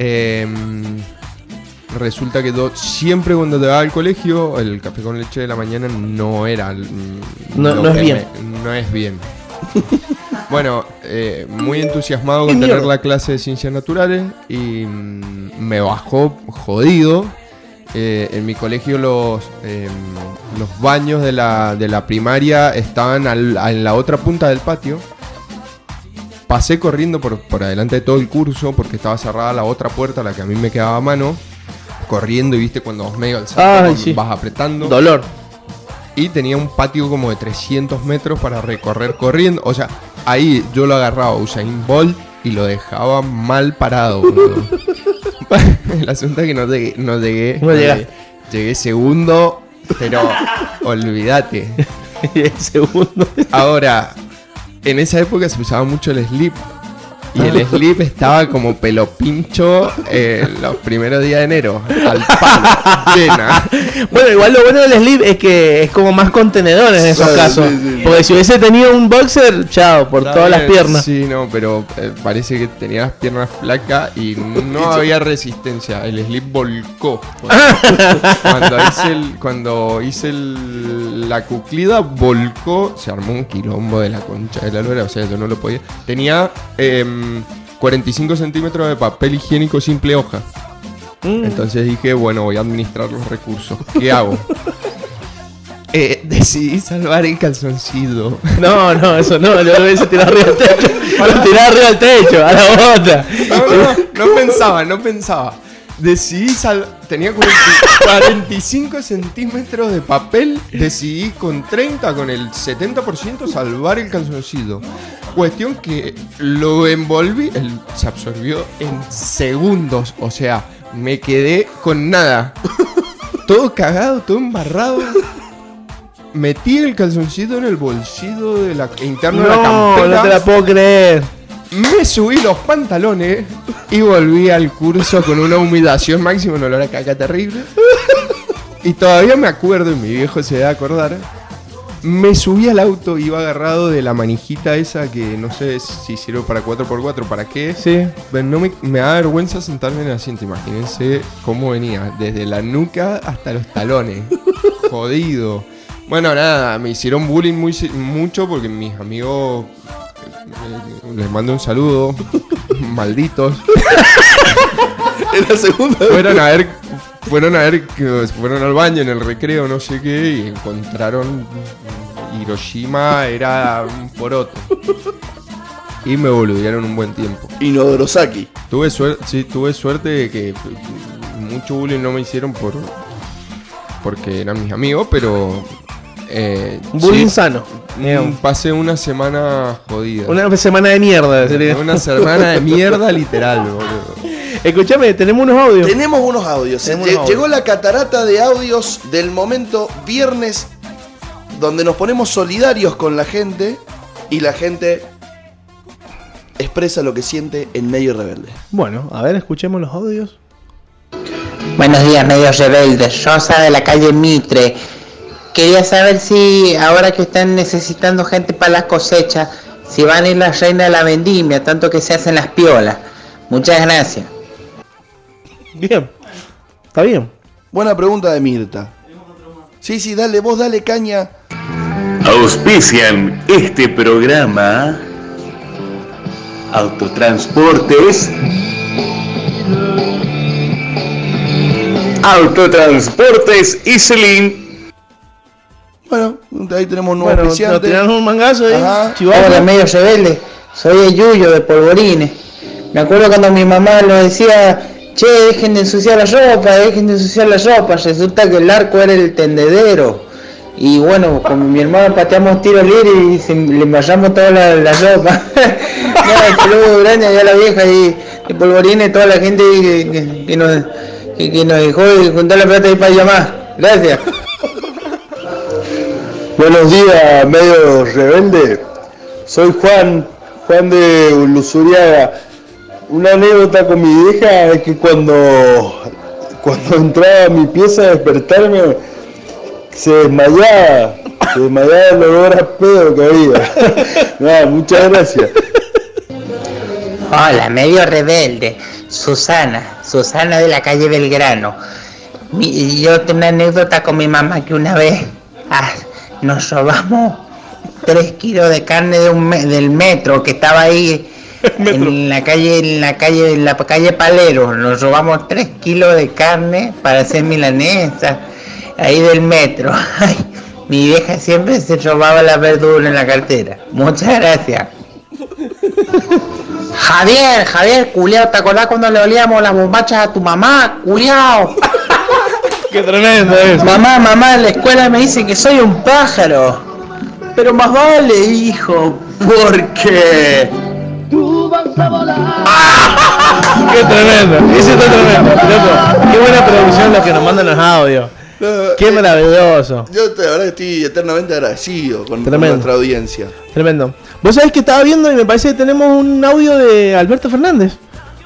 Eh, resulta que yo siempre cuando llegaba al colegio, el café con leche de la mañana no era... No- es bien. me- no es bien. *laughs* Bueno, eh, muy entusiasmado ¡Qué con tener la clase de ciencias naturales y mm, me bajó jodido. Eh, en mi colegio los, eh, los baños de la, de la primaria estaban al- a- en la otra punta del patio. Pasé corriendo por, por adelante de todo el curso porque estaba cerrada la otra puerta, la que a mí me quedaba a mano. Corriendo y viste cuando vas medio al Ay, sí. vas apretando. Dolor. Y tenía un patio como de 300 metros para recorrer corriendo. O sea, ahí yo lo agarraba a Usain Bolt y lo dejaba mal parado. boludo. *laughs* El asunto es que no llegué. No llegué, No llegaste. Llegué segundo, pero olvídate. *laughs* segundo. Ahora, en esa época se usaba mucho el slip. Y el *laughs* slip estaba como pelo pincho eh, los primeros días de enero. Al palo. *laughs* Llena. Bueno, igual lo bueno del slip es que es como más contenedor en esos casos. sí, sí. Porque si hubiese tenido un boxer, chao, por Está todas las piernas. Sí, no, pero eh, parece que tenía las piernas flacas y no *laughs* había resistencia. El slip volcó. cuando hice, el, cuando hice el- la cuclida, volcó. Se armó un quilombo de la concha de la lora. O sea, yo no lo podía. Tenía em, 45 centímetros de papel higiénico simple hoja. Mm. Entonces dije, bueno, voy a administrar los recursos. ¿Qué hago? *laughs* Eh, decidí salvar el calzoncillo. *laughs* No, no, eso no, yo lo hubiese tirado arriba del techo. *laughs* Lo tiraba arriba del techo, a la bota. No, no, no pensaba, no pensaba. Decidí sal tenía 40 45 centímetros de papel. Decidí con 30, con el 70% salvar el calzoncillo. Cuestión que lo envolví, él se absorbió en segundos. O sea, me quedé con nada. Todo cagado, todo embarrado. Metí el calzoncillo en el bolsillo de la interno de la campera. no te la puedo creer. Me subí los pantalones y volví al curso con una humillación máxima, un olor a caca terrible. Y todavía me acuerdo, y mi viejo se debe acordar. Me subí al auto, iba agarrado de la manijita esa que no sé si sirve para 4x4, para qué. Sí. Pero no me, me da vergüenza sentarme en el asiento. Imagínense cómo venía, desde la nuca hasta los talones. *laughs* Jodido. Bueno, nada, me hicieron bullying muy, mucho porque mis amigos. Les mando un saludo. *laughs* Malditos. Es la segunda. Fueron a ver. Fueron a ver fueron al baño en el recreo, no sé qué, y encontraron Hiroshima era un poroto. Y me boludearon un buen tiempo. Inodorosaki. Tuve suerte, sí, tuve suerte de que mucho bullying no me hicieron por porque eran mis amigos, pero eh, Bullying sí, sano. mm, digamos. pasé una semana jodida. Una semana de mierda. sería. Una semana de mierda *laughs* literal, boludo. Escúchame, tenemos unos audios. Tenemos unos audios. Tenemos Lle- unos audios. Llegó la catarata de audios del momento viernes donde nos ponemos solidarios con la gente y la gente expresa lo que siente en medio rebelde. Bueno, a ver, escuchemos los audios. Buenos días, medios rebeldes. Rosa de la calle Mitre. Quería saber si ahora que están necesitando gente para las cosechas, si van a ir las reinas de la vendimia, tanto que se hacen las piolas. Muchas gracias. Bien, está bien. Buena pregunta de Mirta. Sí, sí, dale, vos dale caña. Auspician este programa Autotransportes Autotransportes Iselin Bueno, ahí tenemos un nuevo Bueno, nos tiraron un mangazo ahí. Ajá. Hola, medios rebeldes. Soy el Yuyo de Polvorines. Me acuerdo cuando mi mamá nos decía, che, dejen de ensuciar la ropa, dejen de ensuciar la ropa. Resulta que el arco era el tendedero. Y bueno, como mi hermano pateamos tiro libre y se- le embarramos toda la, la ropa. *laughs* Nada, el saludo grande allá a la vieja y de Polvorines, toda la gente que, que- que nos, que, que nos dejó de juntar la plata ahí para llamar. Gracias. Buenos días, medio rebelde. Soy Juan, Juan de Lusuriaga. Una anécdota con mi vieja es que cuando, cuando entraba a mi pieza a despertarme, se desmayaba. Se desmayaba el olor a pedo que había. *laughs* Muchas gracias. Hola, medio rebelde. Susana, Susana de la calle Belgrano. Yo tengo una anécdota con mi mamá que una vez ah, nos robamos tres kilos de carne de un me- del metro que estaba ahí *laughs* en la calle, en la calle, en la calle Palero. Nos robamos tres kilos de carne para hacer milanesa ahí del metro. *laughs* Ay, mi vieja siempre se robaba la verdura en la cartera. Muchas gracias. *laughs* Javier, Javier, culiao, ¿te acordás cuando le olíamos las bombachas a tu mamá? Culiao. Qué tremendo eso. Mamá, mamá, en la escuela me dicen que soy un pájaro. Pero más vale, hijo, porque... *laughs* Qué tremendo. Ese está tremendo. Loco, qué buena producción los que nos mandan los audios. Qué maravilloso. Yo te- la verdad que estoy eternamente agradecido con, con nuestra audiencia. Tremendo. Vos sabés que estaba viendo y me parece que tenemos un audio de Alberto Fernández.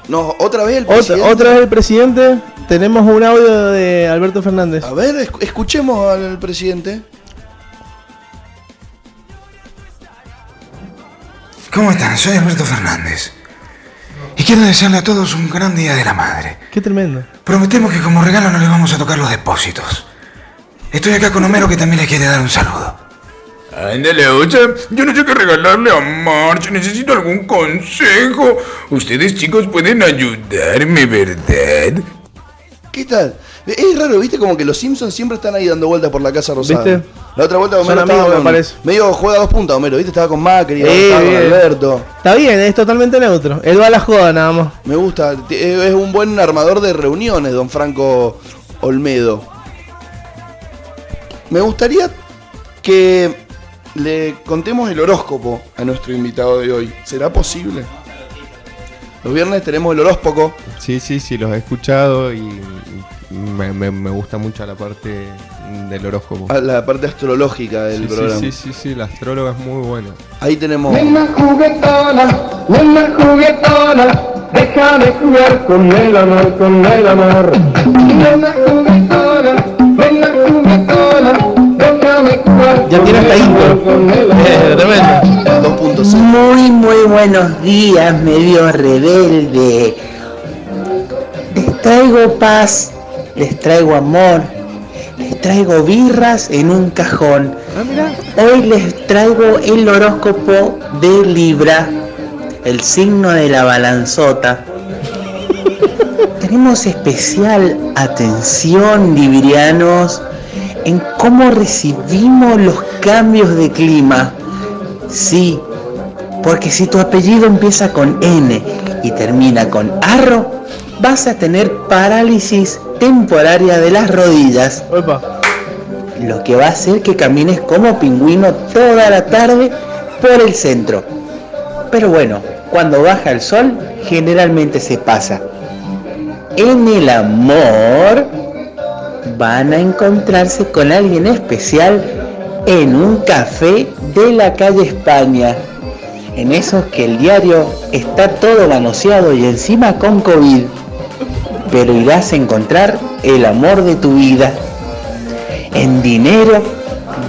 No, otra vez el Otra, presidente. otra vez el presidente. Tenemos un audio de Alberto Fernández. A ver, esc- escuchemos al presidente. ¿Cómo están? Soy Alberto Fernández. Y quiero desearle a todos un gran día de la madre. Qué tremendo. Prometemos que como regalo no le vamos a tocar los depósitos. Estoy acá con Homero que también le quiere dar un saludo. Ándale, oye, yo no sé qué regalarle a March, necesito algún consejo. Ustedes chicos pueden ayudarme, ¿verdad? ¿Qué tal? Es raro, viste, como que los Simpsons siempre están ahí dando vueltas por la Casa Rosada. ¿Viste? La otra vuelta Homero estaba amigos, me con- parece. Medio juega a dos puntas, Homero, viste, estaba con Macri, Eh, estaba con bien. Alberto. Está bien, es totalmente neutro. Él va a la joda nada más. Me gusta, te- es un buen armador de reuniones, don Franco Olmedo. Me gustaría que le contemos el horóscopo a nuestro invitado de hoy. ¿Será posible? Los viernes tenemos el horóscopo. Sí, sí, sí, los he escuchado y me, me- me gusta mucho la parte del horóscopo. a la parte astrológica del Sí, sí, programa. sí, sí, sí, la astróloga es muy buena. Ahí tenemos. Nena juguetona, nena juguetona, déjame jugar con el amor, con el amor. Nena juguetona, nena juguetona, Ya tiene hasta intro. Eh, tremendo. 2.0. Muy, muy buenos días, medio rebelde. Les traigo paz, les traigo amor, les traigo birras en un cajón. Hoy les traigo el horóscopo de Libra, el signo de la balanzota. *laughs* Tenemos especial atención, librianos, en cómo recibimos los cambios de clima. Sí, porque si tu apellido empieza con N y termina con arro, vas a tener parálisis temporaria de las rodillas, Opa. lo que va a hacer que camines como pingüino toda la tarde por el centro. Pero bueno, cuando baja el sol, generalmente se pasa. En el amor, van a encontrarse con alguien especial en un café de la calle España. En esos que el diario está todo manoseado y encima con COVID. Pero irás a encontrar el amor de tu vida. En dinero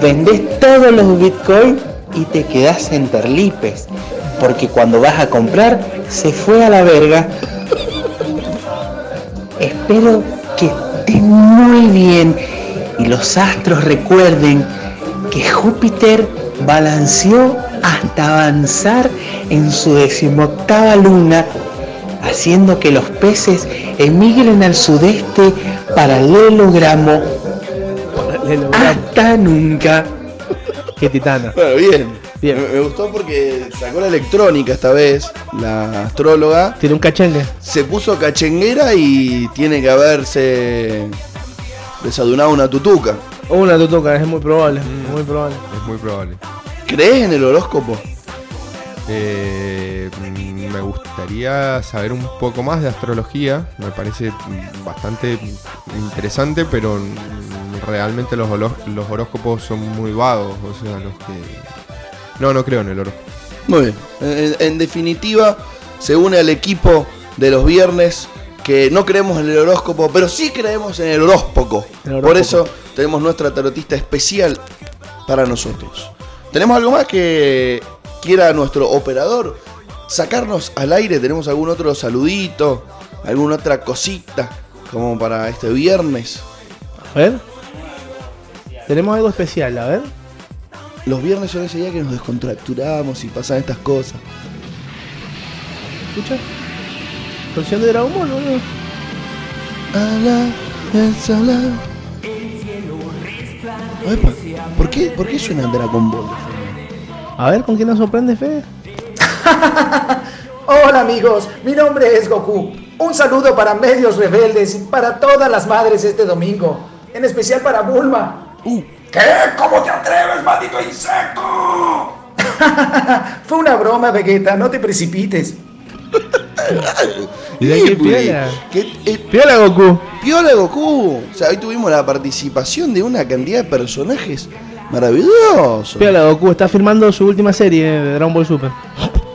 vendes todos los bitcoins y te quedas en perlipes. Porque cuando vas a comprar se fue a la verga. Espero que muy bien y los astros recuerden que Júpiter balanceó hasta avanzar en su decimoctava luna, haciendo que los peces emigren al sudeste paralelogramo. Hasta nunca. Qué titana. Bueno, bien. Me, me gustó porque sacó la electrónica esta vez, la astróloga. Tiene un cachengue. Se puso cachenguera y tiene que haberse desayunado una tutuca. Una tutuca, es muy probable. Muy probable. Es muy probable. ¿Crees en el horóscopo? Eh, mm, me gustaría saber un poco más de astrología. Me parece mm, bastante interesante, pero mm, realmente los horóscopos son muy vagos. O sea, los que. No, no creo en el horóscopo. Muy bien. En, en definitiva, se une al equipo de los viernes que no creemos en el horóscopo, pero sí creemos en el horóscopo. El horóscopo. Por eso tenemos nuestra tarotista especial para nosotros. ¿Tenemos algo más que quiera nuestro operador sacarnos al aire? ¿Tenemos algún otro saludito? ¿Alguna otra cosita como para este viernes? A ver. Tenemos algo especial, a ver. Los viernes son ese día que nos descontracturamos y pasan estas cosas. ¿Escucha? Canción de Dragon Ball, boludo. A la ensalada. Epa, ¿Por qué, ¿Por qué suena Dragon Ball? A ver, ¿con quién nos sorprende, Fede? *laughs* Hola amigos, mi nombre es Goku. Un saludo para medios rebeldes y para todas las madres este domingo. En especial para Bulma. ¿Qué? ¿Cómo te atreves, maldito insecto? *laughs* Fue una broma, Vegeta, no te precipites. *laughs* ¿Y de eh, Piola Goku. Piola Goku. O sea, hoy tuvimos la participación de una cantidad de personajes maravillosos. Piola Goku está firmando su última serie de Dragon Ball Super.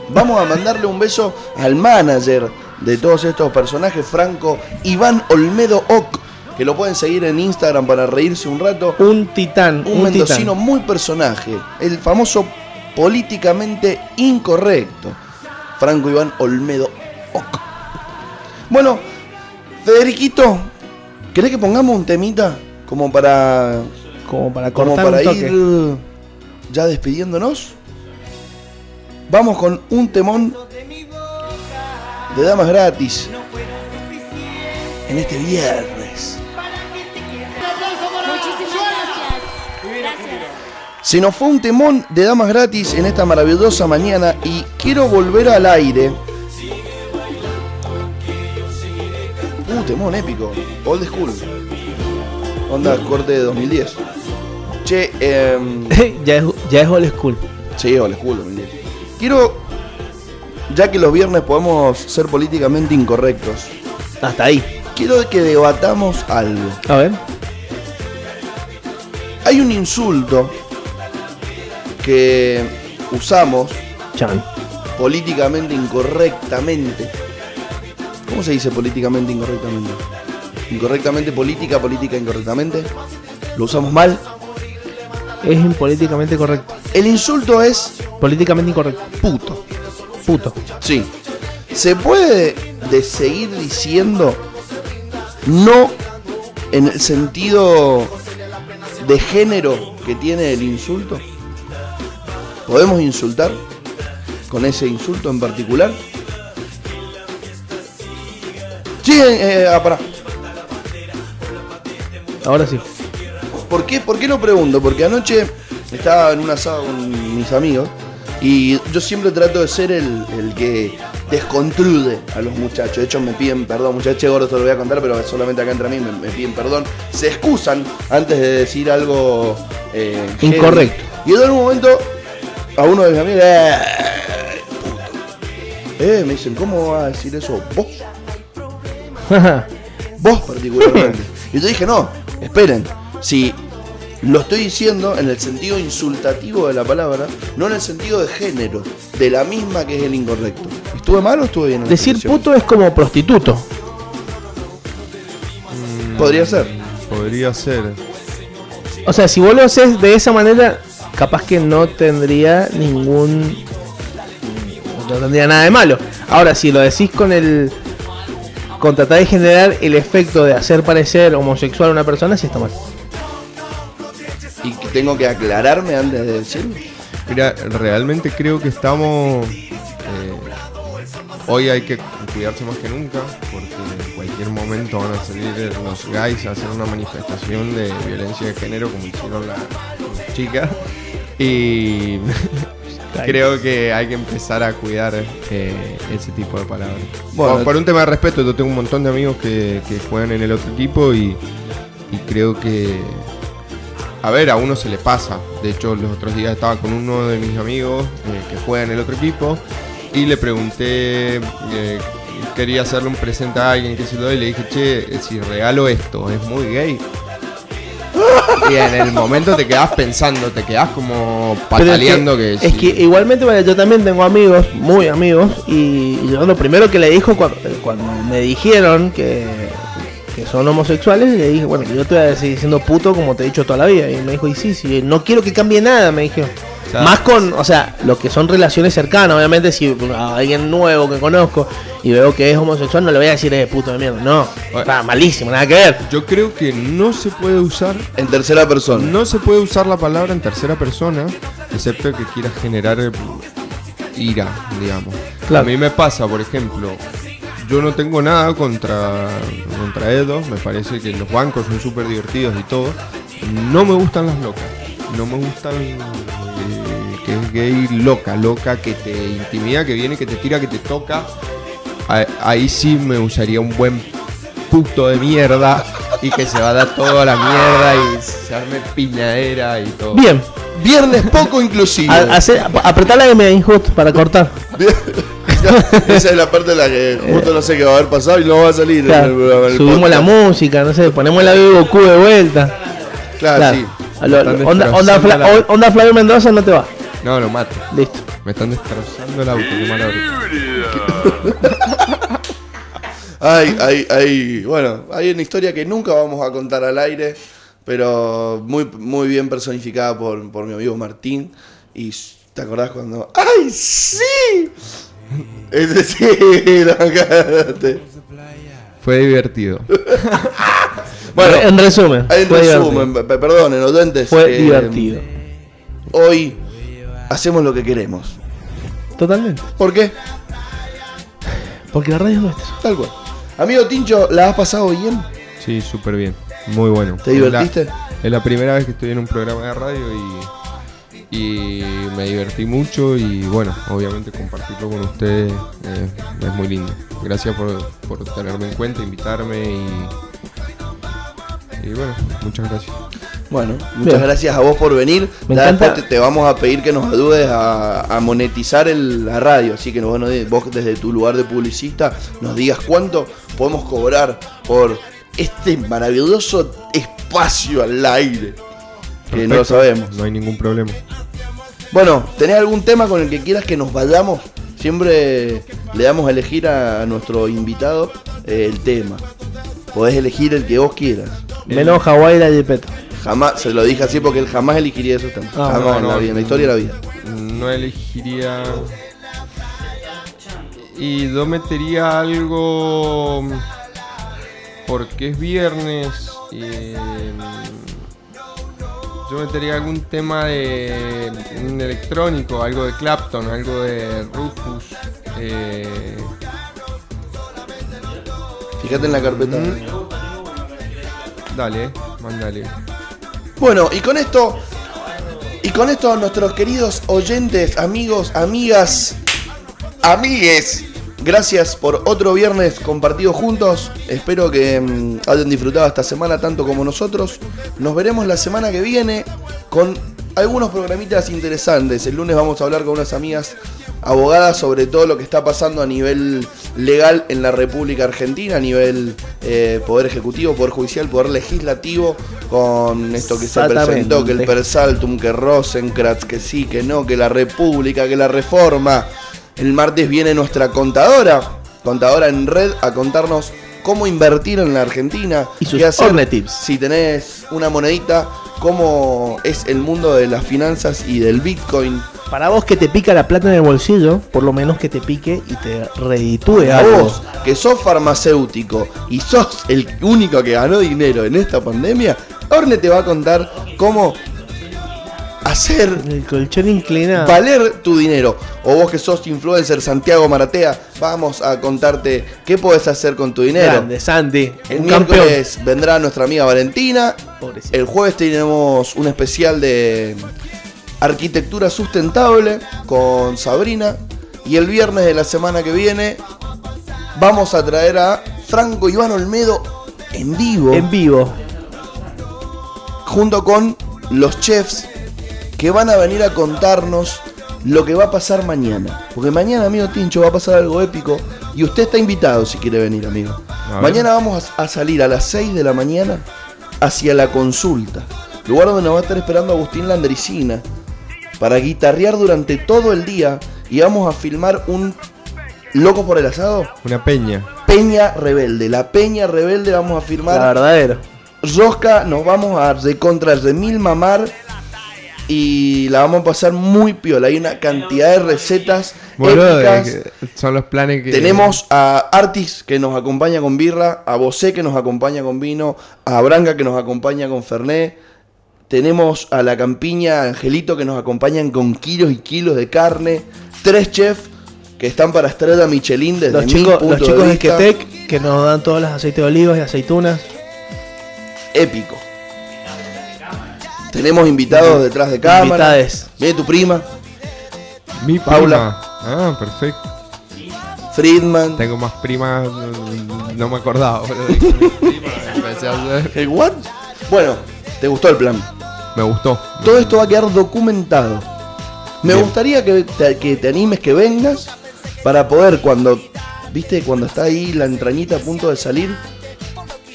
Vamos a mandarle un beso al manager de todos estos personajes, Franco Iván Olmedo Oc, que lo pueden seguir en Instagram para reírse un rato. Un titán, Un, un, mendocino titán. muy personaje, el famoso políticamente incorrecto, Franco Iván Olmedo Oc. Bueno, Federiquito, ¿querés que pongamos un temita como para Como para como cortar para un toque. ir ya despidiéndonos? Vamos con un temón de damas gratis en este viernes. Se nos fue un temón de damas gratis en esta maravillosa mañana y quiero volver al aire. Uh, temón épico. Old school. Onda corte de 2010. Che, em, *laughs* ya, es, ya es old school. Sí, old school 2010. Quiero, ya que los viernes podemos ser políticamente incorrectos, Hasta ahí. quiero que debatamos algo. A ver. Hay un insulto que usamos Chan. políticamente incorrectamente. ¿Cómo se dice políticamente incorrectamente? Incorrectamente política, política incorrectamente. Lo usamos mal. Es impolíticamente correcto. El insulto es Políticamente incorrecto. puto. Puto. Sí. ¿Se puede de seguir diciendo no en el sentido de género que tiene el insulto? ¿Podemos insultar con ese insulto en particular? Sí, eh, ah, pará. Ahora sí. ¿Por qué, ¿Por qué lo pregunto? Porque anoche estaba en un asado con mis amigos y yo siempre trato de ser el, el que descontrude a los muchachos. De hecho, me piden perdón, muchachos gordo, te lo voy a contar, pero solamente acá entre mí me, me piden perdón. Se excusan antes de decir algo eh, heavy. Incorrecto. Y en un momento, a uno de mis amigos, "Eh, puto". Eh, me dicen, ¿cómo vas a decir eso vos? *laughs* Vos particularmente. y yo dije, no, esperen, si Lo estoy diciendo en el sentido insultativo de la palabra, no en el sentido de género, de la misma que es el incorrecto. ¿Estuve mal o estuve bien? en Decir puto es como prostituto. Podría ser. Podría ser. O sea, si vos lo haces de esa manera, capaz que no tendría ningún. No tendría nada de malo. Ahora, si lo decís con el. Con tratar de generar el efecto de hacer parecer homosexual a una persona, sí está mal. Y que tengo que aclararme antes de decirlo. Mira, realmente creo que estamos. eh, hoy hay que cuidarse más que nunca, porque en cualquier momento van a salir los guys a hacer una manifestación de violencia de género, como hicieron las chicas. Y *laughs* creo que hay que empezar a cuidar eh, ese tipo de palabras. Bueno, por, por un tema de respeto, yo tengo un montón de amigos que, que juegan en el otro equipo y, y creo que a ver, a uno se le pasa. De hecho, los otros días estaba con uno de mis amigos eh, que juega en el otro equipo y le pregunté, eh, quería hacerle un presente a alguien que se lo y le dije, che, si regalo esto, es muy gay. Y en el momento te quedas pensando, te quedas como Pero es pataleando que, es que igualmente bueno, yo también tengo amigos, muy amigos, y yo lo primero que le dijo cuando, cuando me dijeron que, que son homosexuales, le dije, bueno, yo te voy a seguir diciendo puto como te he dicho toda la vida. Y me dijo, y sí, sí, no quiero que cambie nada, me dijo. Más con, o sea, lo que son relaciones cercanas, obviamente si a alguien nuevo que conozco y veo que es homosexual, no le voy a decir es puto de mierda, no, está malísimo, nada que ver. Yo creo que no se puede usar En tercera persona. No se puede usar la palabra en tercera persona, excepto que quieras generar eh, ira, digamos. Claro. A mí me pasa, por ejemplo, yo no tengo nada contra, contra Edo, me parece que los bancos son súper divertidos y todo. No me gustan las locas, no me gustan eh, que es gay loca, loca, que te intimida, que viene, que te tira, que te toca. Ahí sí me usaría un buen puto de mierda y que se va a dar toda la mierda y se arme piñadera y todo. Bien, Viernes poco inclusivo. a- apretá la M ahí justo para cortar. Esa es la parte en la que justo no sé qué va a haber pasado y no va a salir. en Claro, el programa, en el subimos la música, no sé, ponemos la de Goku de vuelta. Claro, Claro. sí. Lo- onda, onda, Fla- onda Flavio Mendoza no te va. No, lo mato. Listo. Me están destrozando el auto, qué mala hora. *laughs* Hay, hay, hay, bueno, hay una historia que nunca vamos a contar al aire, pero muy, muy bien personificada por, por mi amigo Martín. Y ¿te acordás cuando? ¡Ay, sí! Ese sí, *laughs* no, cállate. Fue divertido. *laughs* Bueno, en resumen, en resumen, pe- perdonen, oyentes. Fue eh, divertido. Hoy hacemos lo que queremos. Totalmente. ¿Por qué? Porque la radio es nuestra. Tal cual. Amigo Tincho, ¿la has pasado bien? Sí, súper bien. Muy bueno. ¿Te Es la- divertiste? Es la primera vez que estoy en un programa de radio y, y me divertí mucho y bueno, obviamente compartirlo con ustedes eh, es muy lindo. Gracias por, por tenerme en cuenta, invitarme y, y bueno, muchas gracias. Bueno, muchas Bien. gracias a vos por venir. Me Ya encanta- después te, te vamos a pedir que nos ayudes a, a monetizar el- la radio. Así que bueno, vos desde tu lugar de publicista nos digas cuánto podemos cobrar por este maravilloso espacio al aire. Que no lo sabemos. No hay ningún problema. Bueno, ¿tenés algún tema con el que quieras que nos vayamos? Siempre le damos a elegir a nuestro invitado eh, el tema. Podés elegir el que vos quieras. Menos Hawái y la Jepeta. Jamás, se lo dije así porque él jamás elegiría esos temas. Ah, jamás no, en la no, vida, en la historia de la vida. No elegiría. Y yo metería algo. Porque es viernes. eh, yo metería algún tema de. Un electrónico, algo de Clapton, algo de Rufus. eh, Fíjate en la carpeta. dale, mándale. Bueno, y con esto. Y con esto, nuestros queridos oyentes, amigos, amigas, amigues. Gracias por otro viernes compartido juntos. Espero que mm, hayan disfrutado esta semana tanto como nosotros. Nos veremos la semana que viene con algunos programitas interesantes. El lunes vamos a hablar con unas amigas abogadas sobre todo lo que está pasando a nivel legal en la República Argentina, a nivel eh, poder ejecutivo, poder judicial, poder legislativo, con esto que se presentó, que el Persaltum, que Rosencrantz, que sí, que no, que la República, que la Reforma. El martes viene nuestra contadora, contadora en red, a contarnos cómo invertir en la Argentina. Y sus qué hacer Orne Tips. si tenés una monedita, cómo es el mundo de las finanzas y del Bitcoin. Para vos que te pica la plata en el bolsillo, por lo menos que te pique y te reditúe Para algo. vos, que sos farmacéutico y sos el único que ganó dinero en esta pandemia, Orne te va a contar cómo hacer El colchón inclinado. valer tu dinero. O vos que sos influencer Santiago Maratea, vamos a contarte qué podés hacer con tu dinero. Grande, Santi. El un campeón. miércoles vendrá nuestra amiga Valentina. Pobrecito. El jueves tenemos un especial de arquitectura sustentable con Sabrina. Y el viernes de la semana que viene vamos a traer a Franco Iván Olmedo en vivo. En vivo. junto con los chefs que van a venir a contarnos lo que va a pasar mañana. Porque mañana, amigo Tincho, va a pasar algo épico. Y usted está invitado si quiere venir, amigo. Mañana vamos a a salir a las 6 de la mañana hacia la consulta. Lugar donde nos va a estar esperando Agustín Landricina. Para guitarrear durante todo el día. Y vamos a filmar un Loco por el asado. Una peña. Peña Rebelde. La Peña Rebelde vamos a firmar. La verdadera. Rosca, nos vamos a recontra de mil mamar y la vamos a pasar muy piola. Hay una cantidad de recetas Boludo, épicas. que son los planes que. Tenemos a Artis que nos acompaña con birra, a Bosé que nos acompaña con vino, a Branca que nos acompaña con Fernet. Tenemos a la campiña Angelito que nos acompañan con kilos y kilos de carne. Tres chefs que están para estrella Michelin desde Los mi chicos, punto los chicos de de vista. Quetec que nos dan todos los aceites de olivas y aceitunas. épico. Tenemos invitados detrás de cámara. Invitades. Viene tu prima, Mi Paula. prima. Ah, perfecto. Friedman. Tengo más primas. no- No me acordaba. ¿El *laughs* what? Bueno, ¿te gustó el plan? Me gustó. Todo esto va a quedar documentado. Me Bien. gustaría que te, que te animes, que vengas, para poder cuando, viste, cuando está ahí la entrañita a punto de salir,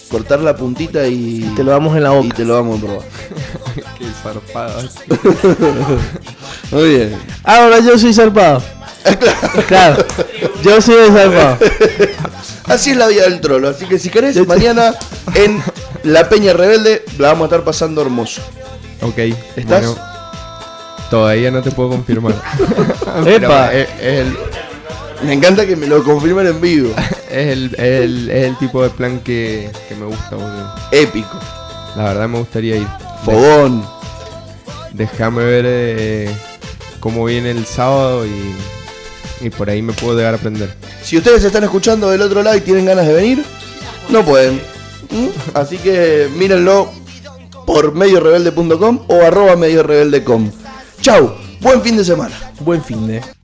cortar la puntita y Te lo damos en la y boca. te lo vamos a probar. *laughs* Qué zarpado. *laughs* Muy bien. Ahora yo soy zarpado. claro. Yo soy zarpado. Así es la vida del trolo. Así que si querés, mañana en La Peña Rebelde la vamos a estar pasando hermoso. Ok. ¿Estás? bueno, todavía no te puedo confirmar. *laughs* Epa. Pero es, es el, Me encanta que me lo confirmen en vivo. *laughs* es, el, es, el, es el tipo de plan que, que me gusta, boludo. Épico. La verdad me gustaría ir. Fogón. Déjame ver eh, cómo viene el sábado y, y por ahí me puedo llegar a aprender. Si ustedes están escuchando del otro lado y tienen ganas de venir, no pueden. ¿Mm? Así que mírenlo por mediorebelde.com o arroba mediorebelde.com. Chau, buen fin de semana. Buen fin de.